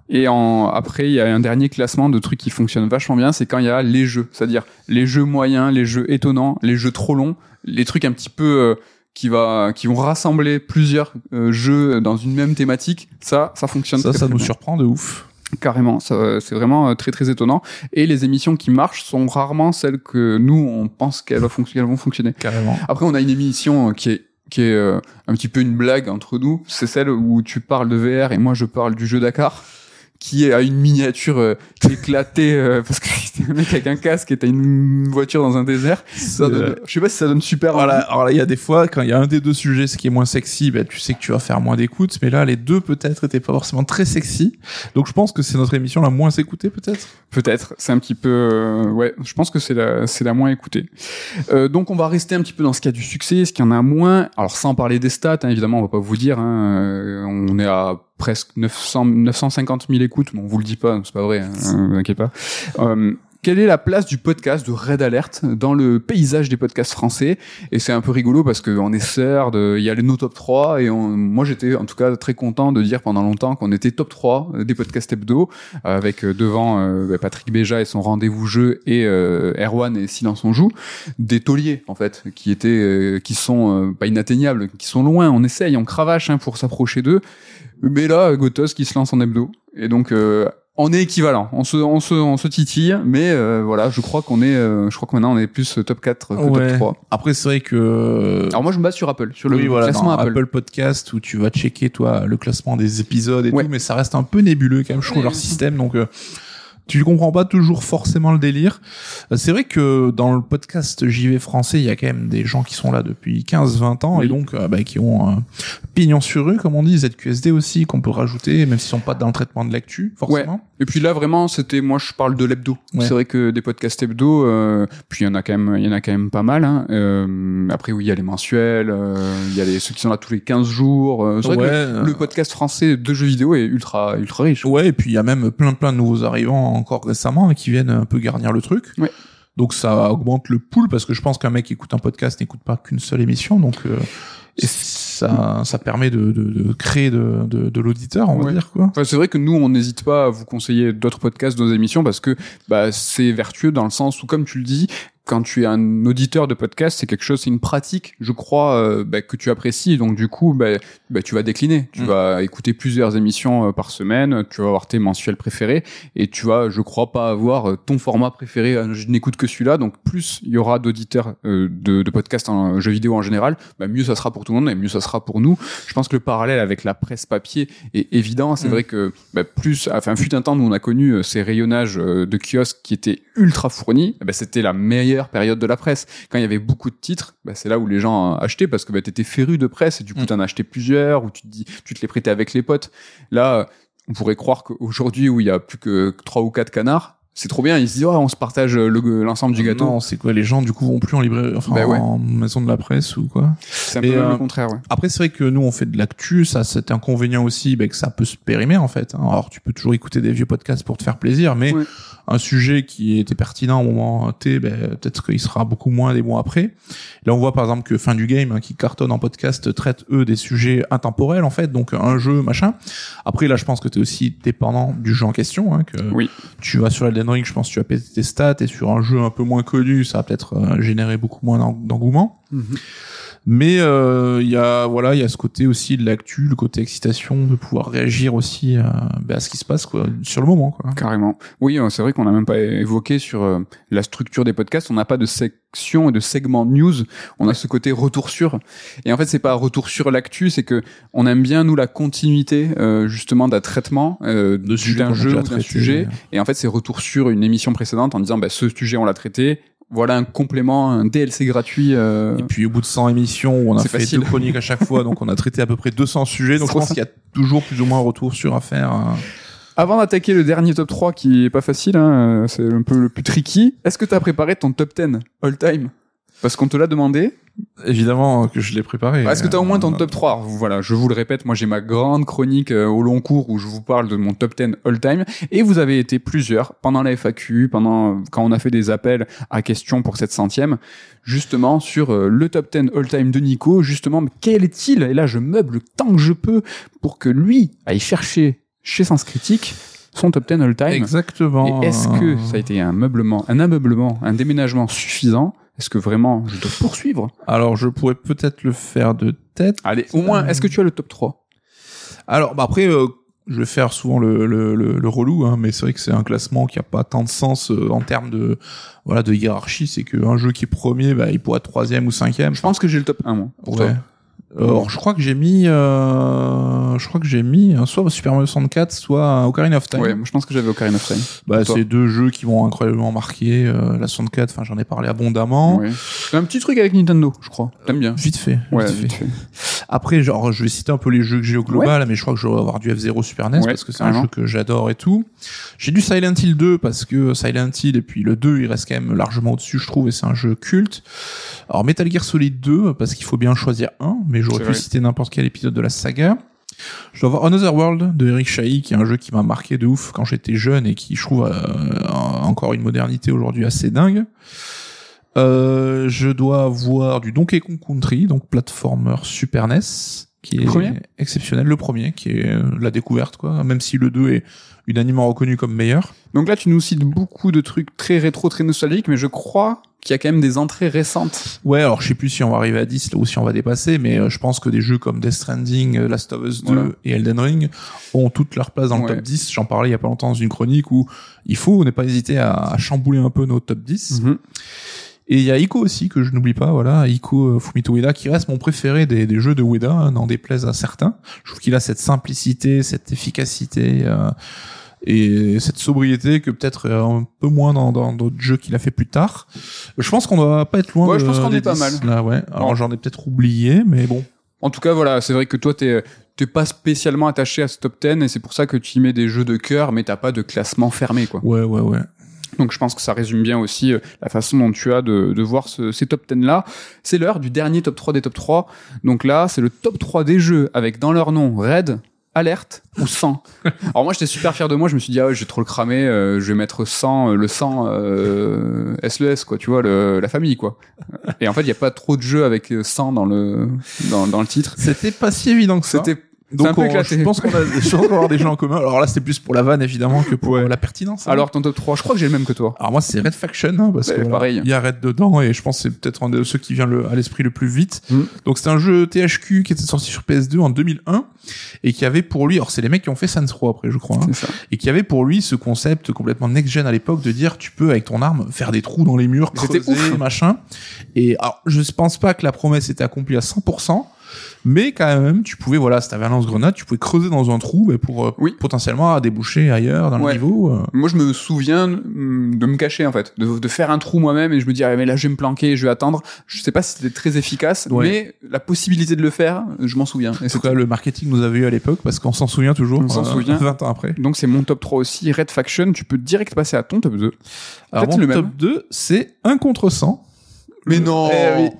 Et en, après, il y a un dernier classement de trucs qui fonctionnent vachement bien, c'est quand il y a les jeux. C'est-à-dire les jeux moyens, les jeux étonnants, les jeux trop longs, les trucs un petit peu euh, qui va, qui vont rassembler plusieurs euh, jeux dans une même thématique. Ça, ça fonctionne. ça, très, ça très nous bien. surprend de ouf. Carrément, c'est vraiment euh, très très étonnant. Et les émissions qui marchent sont rarement celles que nous on pense qu'elles vont, fonctionner. Carrément. Après, on a une émission qui est qui est euh, un petit peu une blague entre nous. C'est celle où tu parles de VR et moi je parle du jeu Dakar, qui a une miniature euh, éclatée euh, parce que c'est un mec avec un casque et t'as une voiture dans un désert. Ça donne- Euh, je sais pas si ça donne super. Voilà, alors là, il y a des fois, quand il y a un des deux sujets, ce qui est moins sexy, bah, tu sais que tu vas faire moins d'écoute, mais là, les deux, peut-être, étaient pas forcément très sexy. Donc, je pense que c'est notre émission la moins écoutée, peut-être. Peut-être, c'est un petit peu, euh, ouais, je pense que c'est la, c'est la moins écoutée. Euh, donc on va rester un petit peu dans ce qui a du succès, ce qui en a moins. Alors sans parler des stats, hein, évidemment, on va pas vous dire. Hein, euh, on est à presque 900, 950 000 écoutes, mais on vous le dit pas, c'est pas vrai, hein, vous inquiétez pas. Euh, quelle est la place du podcast de Red Alert dans le paysage des podcasts français? Et c'est un peu rigolo parce qu'on est sœurs, il y a les no top 3 et on, moi j'étais en tout cas très content de dire pendant longtemps qu'on était top 3 des podcasts hebdo avec euh, devant euh, bah, Patrick Béja et son rendez-vous jeu et euh, Erwan et Silence on joue. Des tauliers en fait qui étaient euh, qui sont euh, pas inatteignables qui sont loin on essaye on cravache hein, pour s'approcher d'eux. Mais là Gotos qui se lance en hebdo. Et donc euh, on est équivalent, on se, on se, on se titille, mais euh, voilà, je crois qu'on est, euh, je crois que maintenant on est plus top 4 que Ouais. top 3. Après, c'est vrai que... Alors moi je me base sur Apple, sur le oui, voilà, classement Apple. Apple. Podcast où tu vas checker toi le classement des épisodes et Ouais. tout, mais ça reste un peu nébuleux quand même, je trouve Ouais. leur système. Donc euh, tu comprends pas toujours forcément le délire. Euh, C'est vrai que dans le podcast JV français, il y a quand même des gens qui sont là depuis 15-20 ans Oui. et donc euh, bah, qui ont un pignon sur rue, comme on dit, ZQSD aussi qu'on peut rajouter, même s'ils sont pas dans le traitement de l'actu forcément. Et puis là vraiment c'était, moi je parle de l'hebdo. Ouais. C'est vrai que des podcasts hebdo, euh, puis il y en a quand même, il y en a quand même pas mal. Hein. Euh, après oui il y a les mensuels, euh, il y a les ceux qui sont là tous les 15 jours. euh, c'est vrai que Ouais, le, euh, le podcast français de jeux vidéo est ultra ultra riche. Ouais, et puis il y a même plein plein de nouveaux arrivants encore récemment hein, qui viennent un peu garnir le truc. Ouais. Donc ça augmente le pool parce que je pense qu'un mec qui écoute un podcast n'écoute pas qu'une seule émission, donc euh, et ça ça permet de, de, de créer de, de, de l'auditeur, on va Ouais. dire quoi. Enfin, c'est vrai que nous, on n'hésite pas à vous conseiller d'autres podcasts, d'autres émissions, parce que bah, c'est vertueux dans le sens où, comme tu le dis, quand tu es un auditeur de podcast, c'est quelque chose, c'est une pratique, je crois, euh, bah, que tu apprécies. Donc du coup, bah, bah, tu vas décliner. Tu Mm. vas écouter plusieurs émissions euh, par semaine. Tu vas avoir tes mensuels préférés et tu vas, je crois, pas avoir euh, ton format préféré. Je n'écoute que celui-là. Donc plus il y aura d'auditeurs de, de podcasts en jeux vidéo en général, bah, mieux ça sera pour tout le monde et mieux ça sera pour nous. Je pense que le parallèle avec la presse papier est évident. C'est Mm. vrai que bah, plus, enfin, fut un temps où on a connu ces rayonnages de kiosques qui étaient ultra fournis. c'était la meilleure période de la presse. Quand il y avait beaucoup de titres, bah, c'est là où les gens achetaient parce que bah, t'étais féru de presse et du coup Mm. t'en achetais plusieurs ou tu te dis, tu te les prêtais avec les potes. Là, on pourrait croire qu'aujourd'hui où il y a plus que trois ou quatre canards, c'est trop bien. Ils se disent, oh, on se partage le- l'ensemble du gâteau. Non, c'est quoi Les gens du coup vont plus en librairie, enfin Bah ouais. en maison de la presse ou quoi? C'est un peu euh, le contraire. Ouais. Après, c'est vrai que nous, on fait de l'actu, ça, c'est inconvénient aussi, ben, que ça peut se périmer, en fait. hein. Alors, tu peux toujours écouter des vieux podcasts pour te faire plaisir, mais Ouais. Un sujet qui était pertinent au moment T, ben, peut-être qu'il sera beaucoup moins des mois après. Là, on voit, par exemple, que Fin du Game, hein, qui cartonne en podcast, traite, eux, des sujets intemporels, en fait, donc un jeu, machin. Après, là, je pense que tu es aussi dépendant du jeu en question, hein, que Oui. tu vas sur Elden Ring, je pense que tu vas péter tes stats, et sur un jeu un peu moins connu, ça va peut-être euh, générer beaucoup moins d'eng- d'engouement. Mais euh, il y a voilà, il y a ce côté aussi de l'actu, le côté excitation, de pouvoir réagir aussi à, bah, à ce qui se passe quoi, sur le moment. Quoi. Carrément. Oui, euh, c'est vrai qu'on n'a même pas évoqué sur euh, la structure des podcasts. On n'a pas de section et de segment news. On a ce côté retour sur. Et en fait, c'est pas retour sur l'actu, c'est que on aime bien nous la continuité euh, justement d'un traitement euh, d'un a jeu ou d'un sujet. Et en fait, c'est retour sur une émission précédente en disant bah, ce sujet on l'a traité. Voilà un complément, un DLC gratuit. euh, Et puis au bout de 100 émissions où on a fait facile. deux chroniques à chaque fois, donc on a traité à peu près 200 sujets. Donc je pense qu'il y a toujours plus ou moins un retour sur à faire. hein. Avant d'attaquer le dernier top 3 qui est pas facile, hein, c'est un peu le plus tricky, est-ce que tu as préparé ton top 10 all time? Parce qu'on te l'a demandé. Évidemment que je l'ai préparé. Est-ce que tu as au moins ton top 3 Alors, Voilà, je vous le répète, moi j'ai ma grande chronique euh, au long cours où je vous parle de mon top 10 all time et vous avez été plusieurs pendant la FAQ, pendant quand on a fait des appels à questions pour cette centième, justement sur euh, le top 10 all time de Nico, justement quel est-il? Et là je meuble tant que je peux pour que lui aille chercher chez Sens Critique son top 10 all time. Exactement. Et est-ce que ça a été un meublement, un ameublement, un déménagement suffisant? Est-ce que vraiment je dois poursuivre? Alors, je pourrais peut-être le faire de tête. Allez, au moins, est-ce que tu as le top 3 Alors, bah après, euh, je vais faire souvent le, le, le, le relou, hein, mais c'est vrai que c'est un classement qui a pas tant de sens euh, en termes de voilà de hiérarchie. C'est qu'un jeu qui est premier, bah, il pourrait être troisième ou cinquième. Je pense que j'ai le top 1, moi. Pour Ouais. toi. Alors, je crois que j'ai mis, euh, je crois que j'ai mis euh, soit Super Mario 64, soit Ocarina of Time. Ouais, je pense que j'avais Ocarina of Time. Bah, c'est deux jeux qui m'ont incroyablement marqué. euh, la 64, enfin, j'en ai parlé abondamment. Ouais. Un petit truc avec Nintendo, je crois. T'aimes bien Vite fait. Ouais, vite fait. vite fait. Après, genre, je vais citer un peu les jeux que j'ai au global, mais je crois que je vais avoir du F0 Super NES parce que c'est un jeu que j'adore et tout. J'ai du Silent Hill 2 parce que Silent Hill et puis le 2, il reste quand même largement au-dessus, je trouve, et c'est un jeu culte. Alors, Metal Gear Solid 2 parce qu'il faut bien choisir un, mais j'aurais pu vrai. citer n'importe quel épisode de la saga. Je dois avoir Another World de Eric Chahi, qui est un jeu qui m'a marqué de ouf quand j'étais jeune et qui, je trouve, a encore une modernité aujourd'hui assez dingue. Euh, je dois avoir du Donkey Kong Country, donc platformer Super NES, qui est premier? exceptionnel, le premier, qui est euh, la découverte, quoi, même si le 2 est unanimement reconnu comme meilleur. Donc là, tu nous cites beaucoup de trucs très rétro, très nostalgiques, mais je crois qu'il y a quand même des entrées récentes. Ouais, alors je sais plus si on va arriver à 10 là, ou si on va dépasser, mais euh, je pense que des jeux comme Death Stranding, euh, Last of Us 2 Voilà. et Elden Ring ont toute leur place dans Ouais. le top 10. J'en parlais il y a pas longtemps dans une chronique où il faut ne pas hésiter à, à chambouler un peu nos top 10. Mhm. Et il y a Ico aussi, que je n'oublie pas, voilà, Ico euh, Fumito Ueda, qui reste mon préféré des, des jeux de Ueda, hein, n'en déplaise à certains. Je trouve qu'il a cette simplicité, cette efficacité euh, et cette sobriété que peut-être euh, un peu moins dans d'autres jeux qu'il a fait plus tard. Je pense qu'on doit pas être loin Ouais, de, je pense qu'on est pas 10, mal. Là, ouais. Alors j'en ai peut-être oublié, mais bon. En tout cas, voilà, c'est vrai que toi, t'es t'es pas spécialement attaché à ce top 10 et c'est pour ça que tu y mets des jeux de cœur, mais t'as pas de classement fermé, quoi. Ouais, ouais, ouais. Donc je pense que ça résume bien aussi euh, la façon dont tu as de, de voir ce- ces top 10 là. C'est l'heure du dernier top 3 des top 3. Donc là, c'est le top 3 des jeux avec dans leur nom Red, Alerte ou 100. Alors moi j'étais super fier de moi, je me suis dit ah ouais, je vais trop le cramer, euh, je vais mettre 100 euh, le 100 euh, S le S quoi, tu vois le, la famille quoi. Et en fait, il y a pas trop de jeux avec euh, 100 dans le dans, dans le titre. C'était pas si évident que ça. C'était donc on- je pense qu'on a, je pense va avoir des gens en commun. Alors là, c'était plus pour la vanne évidemment que pour la pertinence. hein. alors ton top 3, je crois que j'ai le même que toi. Alors moi c'est Red Faction hein, parce Ouais, que pareil. il y a Red dedans et je pense que c'est peut-être un de ceux qui vient le- à l'esprit le plus vite. Mm. Donc c'est un jeu THQ qui était sorti sur PS2 en 2001 et qui avait pour lui, alors c'est les mecs qui ont fait Sans Row après je crois, hein, C'est ça. et qui avait pour lui ce concept complètement next-gen à l'époque de dire tu peux avec ton arme faire des trous dans les murs, creuser, ouf. machin. Et alors je pense pas que la promesse était accomplie à 100%. Mais quand même, tu pouvais, voilà, si t'avais un lance-grenade, tu pouvais creuser dans un trou mais pour euh, Oui. potentiellement déboucher ailleurs dans Ouais. le niveau. euh. Moi, je me souviens hum, de me cacher en fait, de, de faire un trou moi-même et je me dis ah, mais là je vais me planquer, je vais attendre. Je sais pas si c'était très efficace, Ouais. mais la possibilité de le faire, je m'en souviens. Et c'est cas, le marketing nous avait eu à l'époque parce qu'on s'en souvient toujours. On s'en euh, souvient. 20 ans après. donc c'est mon top 3 aussi, Red Faction. Tu peux direct passer à ton top 2. Alors, mon le top même. 2, c'est 1 contre 100. Mais non Eh oui.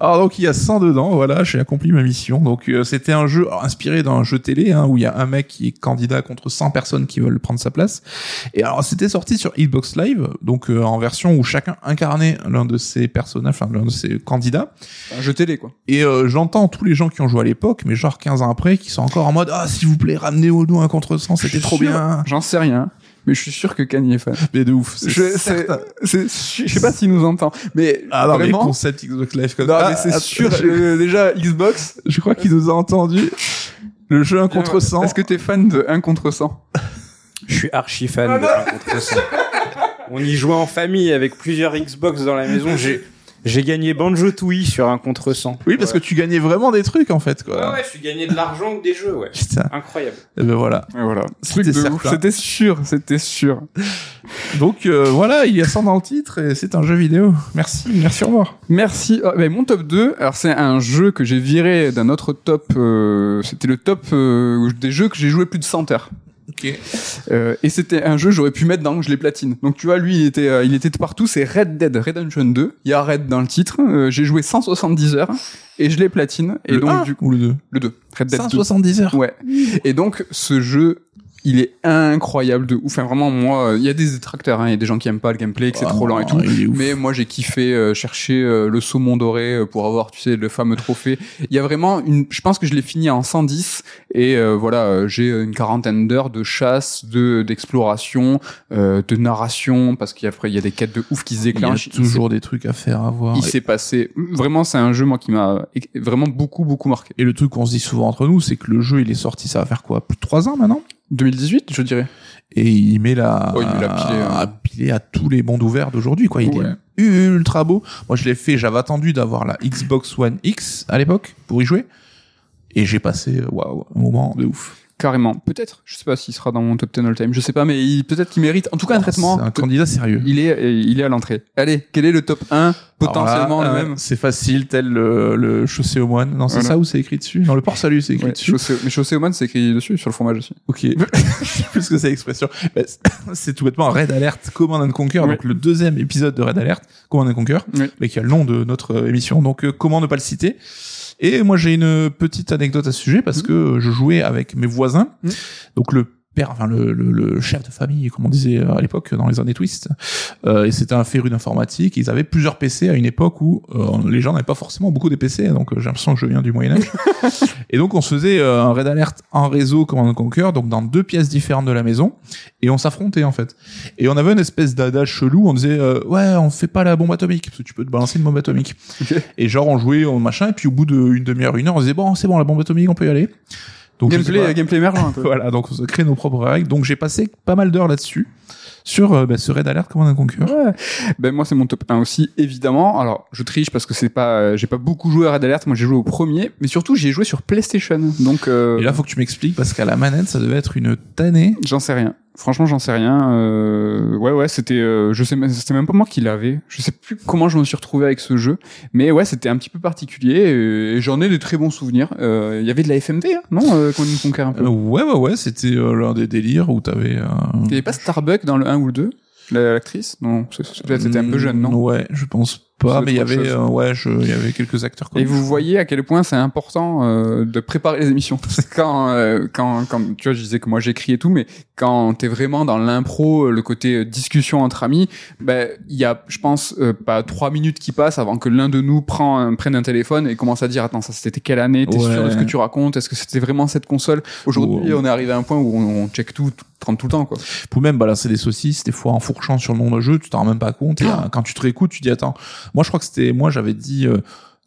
Alors donc il y a 100 dedans, voilà, j'ai accompli ma mission. Donc euh, c'était un jeu inspiré d'un jeu télé hein, où il y a un mec qui est candidat contre 100 personnes qui veulent prendre sa place. Et alors c'était sorti sur Xbox Live, donc euh, en version où chacun incarnait l'un de ses personnages, enfin l'un de ses candidats. Un jeu télé quoi. Et euh, j'entends tous les gens qui ont joué à l'époque, mais genre 15 ans après, qui sont encore en mode ah s'il vous plaît ramenez-nous un contre 100, c'était trop Sûr, bien. J'en sais rien. Mais je suis sûr que Kanye est fan. Mais de ouf. Je, c'est- c'est- je sais pas s'il nous entend, mais Ah non, mais vraiment. concept Xbox Live comme Non, Ah, mais c'est attends, sûr. Je, euh, déjà Xbox. je crois qu'il nous a entendu. Le jeu 1 contre 100. Est-ce que t'es fan de 1 contre 100 Je suis archi fan de 1 contre 100. On y jouait en famille avec plusieurs Xbox dans la maison. J'ai j'ai gagné Banjo Tooie sur 1 contre 100. Oui, parce que tu gagnais vraiment des trucs en fait, quoi. Ouais, ouais, je suis gagné de l'argent ou des jeux, ouais. Putain. Incroyable. Et ben voilà. Et Voilà. C'était sûr. C'était sûr. Donc euh, voilà, il y a 100 dans le titre et c'est un jeu vidéo. Merci, merci au revoir. Merci. Ah, ben, mon top 2, alors c'est un jeu que j'ai viré d'un autre top. euh, C'était le top euh, des jeux que j'ai joué plus de 100 heures. Ok. Euh, et c'était un jeu j'aurais pu mettre dans je les platine. Donc tu vois lui il était euh, il était de partout, c'est Red Dead Redemption 2. Il y a Red dans le titre. Euh, j'ai joué 170 heures et je les platine et le donc 1 du ou le 2 le 2, Red Dead 2. 170 heures. Ouais. Et donc ce jeu il est incroyable de ouf. Enfin vraiment moi euh, il y a des détracteurs hein, il y a des gens qui aiment pas le gameplay, que c'est Ah, trop lent et tout. Mais moi j'ai kiffé euh, chercher euh, le saumon doré euh, pour avoir tu sais le fameux trophée. Il y a vraiment une je pense que je l'ai fini en 110 et euh, voilà j'ai une quarantaine d'heures de chasse, de d'exploration, euh, de narration parce qu'après il y a des quêtes de ouf qui se Il y a déclenchent. toujours des trucs à faire, à voir. il s'est passé vraiment c'est un jeu moi qui m'a vraiment beaucoup beaucoup marqué. Et le truc qu'on se dit souvent entre nous, c'est que le jeu, il est sorti, ça va faire quoi? Plus de 3 ans maintenant? 2018 je dirais. Et il met la, Oh, il met la pilée, hein. à piler à tous les mondes ouverts d'aujourd'hui, quoi. Il Ouais. est ultra beau. Moi, je l'ai fait, j'avais attendu d'avoir la Xbox One X à l'époque pour y jouer. Et j'ai passé, euh, waouh, un moment de ouf. Carrément. Peut-être. Je sais pas s'il sera dans mon top 10 all time. Je sais pas, mais il- peut-être qu'il mérite. En tout cas, un traitement. C'est un candidat sérieux. Il est, il est à l'entrée. Allez, quel est le top 1 potentiellement là, le euh, même C'est facile, tel le, le chaussé aux moines. Non, c'est Voilà. ça où c'est écrit dessus? Non, le port salut, c'est écrit Ouais, dessus. chaussée, mais chaussée au man, c'est écrit dessus sur le fromage aussi. Ok. Je sais plus que c'est l'expression. C'est- tout bêtement Red Alert Command and Conquer, Oui. donc le deuxième épisode de Red Alert Command and Conquer, Oui. mais qui a le nom de notre euh, émission. Donc euh, comment ne pas le citer? Et moi j'ai une petite anecdote à ce sujet parce Mhm. que je jouais avec mes voisins, Mhm. donc le père, enfin le, le, le chef de famille, comme on disait euh, à l'époque dans les années Twist, euh, et c'était un féru d'informatique. Ils avaient plusieurs PC à une époque où euh, les gens n'avaient pas forcément beaucoup de PC, donc euh, j'ai l'impression que je viens du Moyen Âge. Et donc on se faisait euh, un raid alert en réseau Command and Conquer, donc dans deux pièces différentes de la maison, et on s'affrontait en fait. Et on avait une espèce d'adage chelou, on disait euh, ouais on fait pas la bombe atomique, parce que tu peux te balancer une bombe atomique. Et genre on jouait on machin, et puis au bout d'une demi-heure, une heure, on disait bon c'est bon la bombe atomique on peut y aller. Donc Gameplay, gameplay un peu. Voilà, donc on se crée nos propres règles. Donc j'ai passé pas mal d'heures là-dessus sur euh, bah, ce raid alert Command and Conquer. Ouais. Ben moi c'est mon top 1 aussi évidemment. Alors je triche parce que c'est pas euh, j'ai pas beaucoup joué à Red Alert, moi j'ai joué au premier, mais surtout j'ai joué sur PlayStation. Donc euh, Et là faut que tu m'expliques parce qu'à la manette ça devait être une tannée. j'en sais rien. Franchement, j'en sais rien. Euh, ouais, ouais, c'était, euh, je sais, même- c'était même pas moi qui l'avais. Je sais plus comment je me suis retrouvé avec ce jeu, mais ouais, c'était un petit peu particulier et, et j'en ai de très bons souvenirs. Euh, Il y avait de la FMV, hein, non euh, Qu'on nous conquiert un peu? Euh, ouais ouais ouais, c'était l'un des délires où t'avais. Euh... Il y avait pas Starbuck dans le 1 ou le 2 la- L'actrice? Non, peut-être c'était un peu jeune, non? Mm, Ouais, je pense pas, mais il y avait, euh, ouais, je, il y avait quelques acteurs. Et connus, vous voyez à quel point c'est important euh, de préparer les émissions. quand, euh, quand, quand, tu vois, je disais que moi j'écris et tout, mais quand t'es vraiment dans l'impro, le côté euh, discussion entre amis, ben il y a, je pense, euh, pas trois minutes qui passent avant que l'un de nous prend un, prenne un téléphone et commence à dire attends ça c'était quelle année? T'es Ouais. sûr de ce que tu racontes? Est-ce que c'était vraiment cette console? Aujourd'hui, on est arrivé à un point où on, on check tout, tout, prendre tout le temps quoi. Pouvez même balancer des saucisses, des fois en fourchant sur le nom de jeu, tu t'en rends même pas compte. Et euh, quand tu te réécoutes, tu dis attends. Moi, je crois que c'était, moi, j'avais dit euh,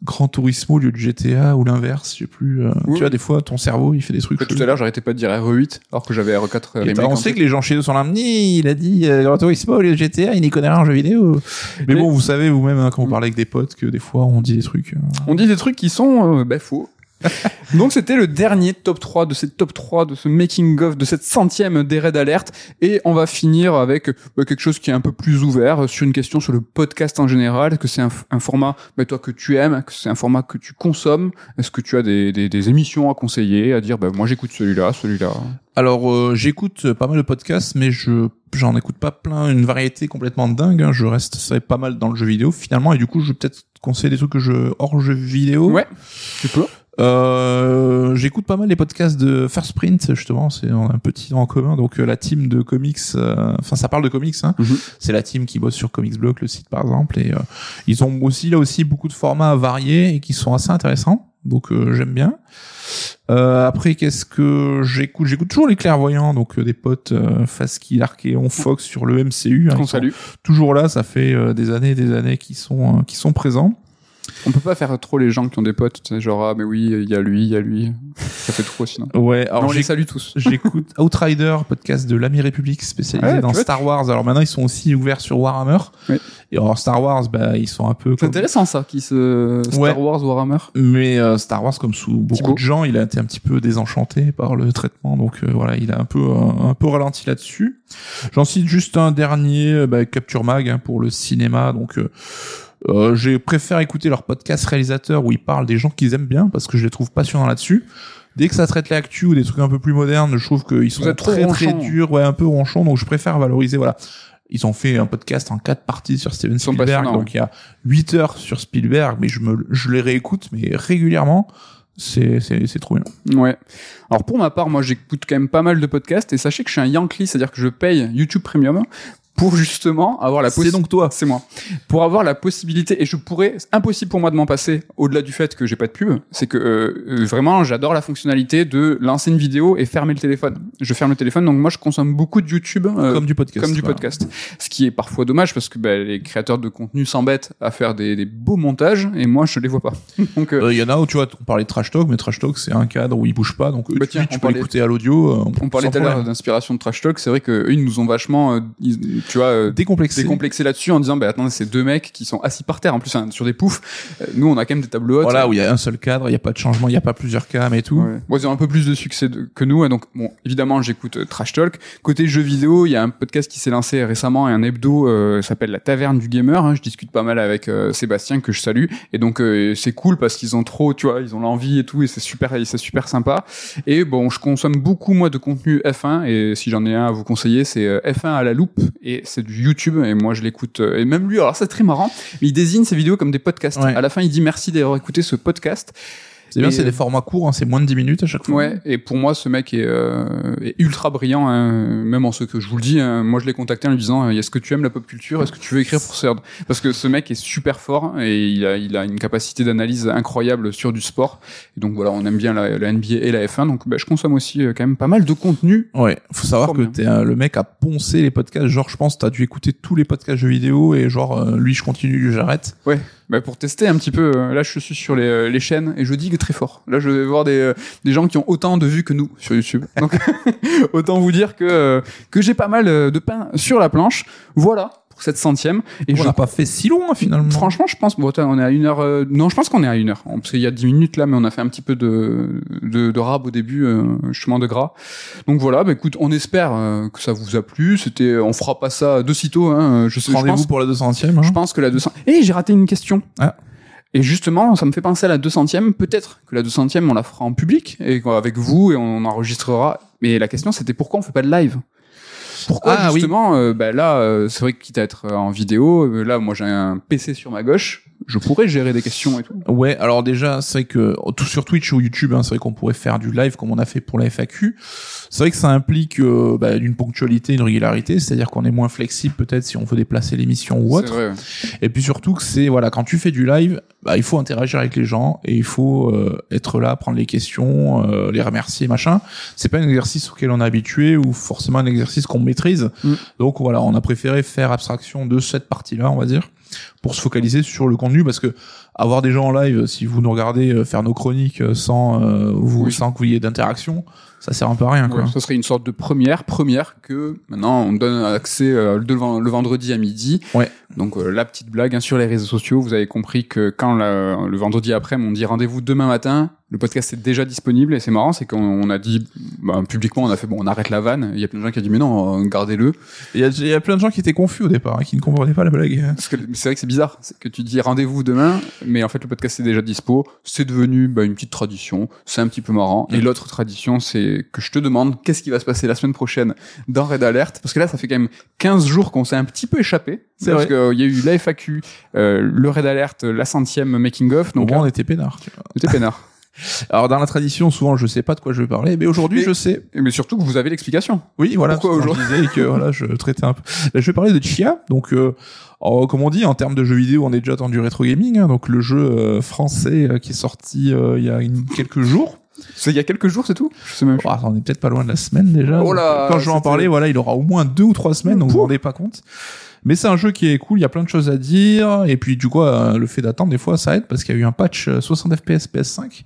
Gran Turismo au lieu du GTA ou l'inverse, je sais plus. euh, Oui. Tu vois, des fois, ton cerveau, il fait des trucs. Tout à l'heure, j'arrêtais pas de dire RE8 alors que j'avais RE4 Et remake. t'as- en on sait que les gens chez nous sont là, il a dit euh, Gran Turismo au lieu de GTA, il n'y connaît rien en jeu vidéo. Mais Mais- bon, vous savez vous-même hein, quand vous Mm. parlez avec des potes que des fois on dit des trucs. euh, On dit des trucs qui sont euh, bah, faux. Donc c'était le dernier top 3 de cette top 3 de ce making of de cette centième des Red Alert et on va finir avec bah, quelque chose qui est un peu plus ouvert euh, sur une question sur le podcast en général est-ce que c'est un, format bah, toi que tu aimes? Que c'est un format que tu consommes? Est-ce que tu as des, des, des émissions à conseiller à dire bah, moi j'écoute celui-là celui-là? Alors euh, j'écoute pas mal de podcasts, mais je j'en écoute pas plein, une variété complètement dingue. hein. Je reste c'est pas mal dans le jeu vidéo finalement, et du coup je vais peut-être conseiller des trucs que je hors jeu vidéo. ouais tu peux Euh, j'écoute pas mal les podcasts de First Print justement, c'est on a un petit en commun. Donc euh, la team de comics, euh, enfin ça parle de comics. Hein. Mhm. C'est la team qui bosse sur Comics Block, le site par exemple, et euh, ils ont aussi là aussi beaucoup de formats variés et qui sont assez intéressants. Donc euh, j'aime bien. Euh, après, qu'est-ce que j'écoute? J'écoute toujours les clairvoyants, donc euh, des potes euh, Faski, Archeon, Fox sur le MCU. hein, sont salue toujours là, ça fait euh, des années et des années qu'ils sont euh, qui sont présents. On peut pas faire trop les gens qui ont des potes tu sais, genre ah mais oui il y a lui il y a lui ça fait trop sinon Ouais, alors on les salue tous j'écoute Outrider, podcast de l'Ami République spécialisé Ouais, dans. Star Wars. Alors maintenant, ils sont aussi ouverts sur Warhammer. Oui. Et alors Star Wars, bah ils sont un peu c'est comme... intéressant ça qui se Star Ouais. Wars Warhammer Mais euh, Star Wars, comme sous beaucoup Thibaut. de gens, il a été un petit peu désenchanté par le traitement, donc euh, voilà, il a un peu un, un peu ralenti là-dessus. J'en cite juste un dernier, euh, bah, Capture Mag hein, pour le cinéma. Donc, euh, euh, j'ai préféré écouter leur podcast réalisateur où ils parlent des gens qu'ils aiment bien parce que je les trouve passionnants là-dessus. Dès que ça traite l'actu ou des trucs un peu plus modernes, je trouve qu'ils sont très très durs, ouais, un peu ronchons. Donc je préfère valoriser, voilà. Ils ont fait un podcast en quatre parties sur Steven Spielberg, donc il y a 8 heures sur Spielberg, mais je me, je les réécoute, mais régulièrement. C'est, c'est, c'est trop bien. Ouais. Alors pour ma part, moi j'écoute quand même pas mal de podcasts et sachez que je suis un Yankee, c'est-à-dire que je paye YouTube Premium pour justement avoir la C'est possibilité. donc toi. C'est moi. Pour avoir la possibilité, et je pourrais, c'est impossible pour moi de m'en passer, au-delà du fait que j'ai pas de pub, c'est que euh, euh, vraiment j'adore la fonctionnalité de lancer une vidéo et fermer le téléphone. Je ferme le téléphone, donc moi je consomme beaucoup de YouTube. euh, comme du podcast. comme du podcast. Ce qui est parfois dommage parce que bah, les créateurs de contenu s'embêtent à faire des, des beaux montages et moi je les vois pas. Donc euh, Euh, Il y en a où tu vois, on parlait de trash talk, mais trash talk c'est un cadre où il bouge pas, donc Bah tu, tiens, tu on peux l'écouter à l'audio. euh, on parlait tout à l'heure d'inspiration de trash talk, c'est vrai que eux, ils nous ont vachement, euh, ils- tu vois, euh, Décomplexé. décomplexé là-dessus en disant, bah attendez, c'est deux mecs qui sont assis par terre en plus hein, sur des poufs. Euh, nous, on a quand même des tableaux hautes. Voilà, où il y a un seul cadre, il y a pas de changement, il y a pas plusieurs cams et tout. Ouais. Bon, ils ont un peu plus de succès de- que nous, hein, donc bon, évidemment, j'écoute euh, Trash Talk. Côté jeux vidéo, il y a un podcast qui s'est lancé récemment, et un hebdo, euh, s'appelle La Taverne du Gamer. hein. je discute pas mal avec euh, Sébastien que je salue, et donc euh, c'est cool parce qu'ils ont trop, tu vois, ils ont l'envie et tout, et c'est super, et c'est super sympa. Et bon, je consomme beaucoup moi de contenu F1, et si j'en ai un à vous conseiller, c'est euh, F1 à la loupe, et c'est du YouTube, et moi je l'écoute. euh, et même lui, alors c'est très marrant, mais il désigne ses vidéos comme des podcasts. Ouais. À la fin, il dit merci d'avoir écouté ce podcast. C'est bien, c'est euh, des formats courts, hein, c'est moins de 10 minutes à chaque fois. Ouais, et pour moi, ce mec est, euh, est ultra brillant, hein, même en ce que je vous le dis. hein. moi, je l'ai contacté en lui disant Est-ce que tu aimes la pop culture? Est-ce que tu veux écrire pour CERD Parce que ce mec est super fort et il a, il a une capacité d'analyse incroyable sur du sport. Et donc voilà, on aime bien la, la NBA et la F1. Donc bah, je consomme aussi euh, quand même pas mal de contenu. Ouais, faut savoir que t'es euh, le mec à poncer les podcasts. Genre, je pense, t'as dû écouter tous les podcasts jeux vidéo et genre, euh, lui, je continue, lui, j'arrête. Bah, pour tester un petit peu, euh, là je suis sur les, euh, les chaînes et je digue très fort. Là je vais voir des, euh, gens qui ont autant de vues que nous sur YouTube. Donc autant vous dire que, que j'ai pas mal de pain sur la planche. Voilà pour cette centième. Et on je n'a pas fait si long, hein, finalement. Franchement, je pense, bon, on est à une heure, euh, non, je pense qu'on est à une heure. Parce qu'il y a dix minutes là, mais on a fait un petit peu de, de, de rab au début, euh, justement de gras. Donc voilà, bah écoute, on espère euh, que ça vous a plu. C'était, on fera pas ça de sitôt, hein. Je sais, Rendez-vous pour la 200ème. Hein. je pense que la 200, et j'ai raté une question. Ah. Et justement, ça me fait penser à la 200ème. Peut-être que la 200ème, on la fera en public et quoi, avec vous et on enregistrera. Mais la question, c'était pourquoi on fait pas de live? Pourquoi Ah, oui. justement euh, bah là, euh, c'est vrai que quitte à être euh, en vidéo, euh, là, moi j'ai un PC sur ma gauche, je pourrais gérer des questions et tout. Ouais, alors déjà, c'est vrai que tout sur Twitch ou YouTube, hein, c'est vrai qu'on pourrait faire du live comme on a fait pour la FAQ. C'est vrai que ça implique euh, bah, une ponctualité, une régularité, c'est-à-dire qu'on est moins flexible peut-être si on veut déplacer l'émission ou autre. vrai. Et puis surtout que c'est voilà, quand tu fais du live, bah, il faut interagir avec les gens et il faut euh, être là, prendre les questions, euh, les remercier, machin. C'est pas un exercice auquel on est habitué ou forcément un exercice qu'on maîtrise. Mm. Donc voilà, on a préféré faire abstraction de cette partie-là, on va dire, pour se focaliser sur le contenu parce que avoir des gens en live, si vous nous regardez euh, faire nos chroniques euh, sans euh, vous Oui. sans que vous ayez d'interaction, ça sert un peu à rien quoi. Ouais, ça serait une sorte de première, première que maintenant on donne accès euh, le, ven- le vendredi à midi. Ouais. Donc euh, la petite blague hein, sur les réseaux sociaux, vous avez compris que quand la- le vendredi après, on dit rendez-vous demain matin, le podcast est déjà disponible et c'est marrant, c'est qu'on on a dit bah, publiquement, on a fait bon, on arrête la vanne. Il y a plein de gens qui ont dit mais non, euh, gardez-le. Il y y a plein de gens qui étaient confus au départ, hein, qui ne comprenaient pas la blague. C'est vrai que c'est bizarre, c'est que tu dis rendez-vous demain, mais en fait le podcast est déjà dispo. C'est devenu bah, une petite tradition, c'est un petit peu marrant. Et l'autre tradition, c'est que je te demande qu'est-ce qui va se passer la semaine prochaine dans Red Alert, parce que là ça fait quand même 15 jours qu'on s'est un petit peu échappé. C'est parce qu'il y a eu la FAQ, euh, le Red Alert, la centième making of, Donc donc on euh, était peinards. tu vois. c'était peinard. Alors dans la tradition, souvent je sais pas de quoi je vais parler, mais aujourd'hui je sais. Mais surtout que vous avez l'explication. Oui, voilà. Pourquoi que Je disais que voilà, je traitais un peu. Là, je vais parler de Chia. Donc, euh, alors, comme on dit, en termes de jeux vidéo, on est déjà dans du rétro gaming. hein. donc le jeu euh, français euh, qui est sorti euh, il y a une- quelques jours. C'est il y a quelques jours, c'est tout? Je sais même. Oh, on est peut-être pas loin de la semaine déjà. Oh là, Quand je vais en parler, voilà, il aura au moins deux ou trois semaines, donc vous vous rendez pas compte. Mais c'est un jeu qui est cool, il y a plein de choses à dire, et puis du coup, euh, le fait d'attendre, des fois, ça aide, parce qu'il y a eu un patch euh, 60 FPS PS5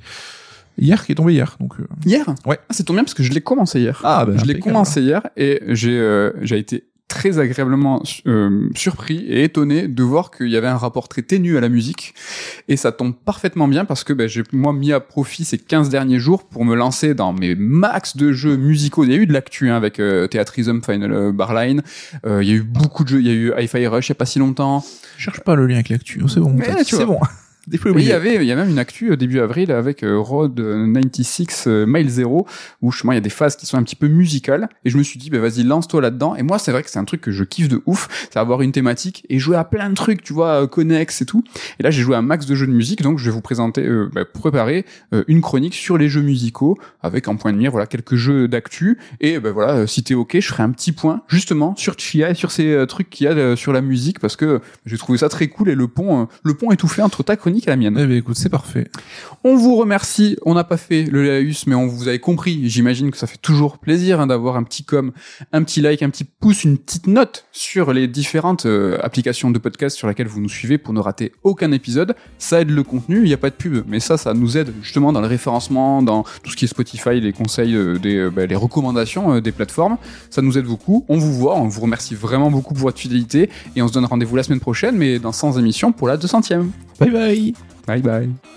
hier, qui est tombé hier. Donc, euh, Hier? Ouais. Ah, c'est tombé bien parce que je l'ai commencé hier. Ah, ben, je l'ai commencé hier et j'ai euh, j'ai été très agréablement euh, surpris et étonné de voir qu'il y avait un rapport très ténu à la musique et ça tombe parfaitement bien parce que ben, j'ai moi mis à profit ces 15 derniers jours pour me lancer dans mes max de jeux musicaux. Il y a eu de l'actu hein, avec euh, Theatrism Final euh, Barline, Euh, il y a eu beaucoup de jeux, il y a eu Hi-Fi Rush il y a pas si longtemps. je cherche pas le lien avec l'actu, c'est bon. C'est bon. Des fois Et il y avait, il y a même une actu euh, début avril avec euh, Road 96 euh, Mile Zero où justement il y a des phases qui sont un petit peu musicales. Et je me suis dit bah vas-y lance-toi là-dedans. Et moi c'est vrai que c'est un truc que je kiffe de ouf, c'est avoir une thématique et jouer à plein de trucs, tu vois, connexes et tout. Et là j'ai joué à un max de jeux de musique. Donc je vais vous présenter, euh, bah, préparer euh, une chronique sur les jeux musicaux avec en point de mire voilà quelques jeux d'actu. Et ben voilà euh, si t'es ok je ferai un petit point justement sur Chia et sur ces trucs qu'il y a sur la musique parce que j'ai trouvé ça très cool et le pont euh, le pont est tout fait entre ta chronique et la mienne. Eh ben écoute, c'est parfait. On vous remercie. On n'a pas fait le laïus, mais on vous avez compris. J'imagine que ça fait toujours plaisir hein, d'avoir un petit com, un petit like, un petit pouce, une petite note sur les différentes euh, applications de podcast sur lesquelles vous nous suivez pour ne rater aucun épisode. Ça aide le contenu. Il n'y a pas de pub, mais ça, ça nous aide justement dans le référencement, dans tout ce qui est Spotify, les conseils, euh, des, euh, bah, les recommandations des plateformes. Ça nous aide beaucoup. On vous voit. On vous remercie vraiment beaucoup pour votre fidélité et on se donne rendez-vous la semaine prochaine, mais dans 100 émissions pour la 200e. Bye bye. Bye.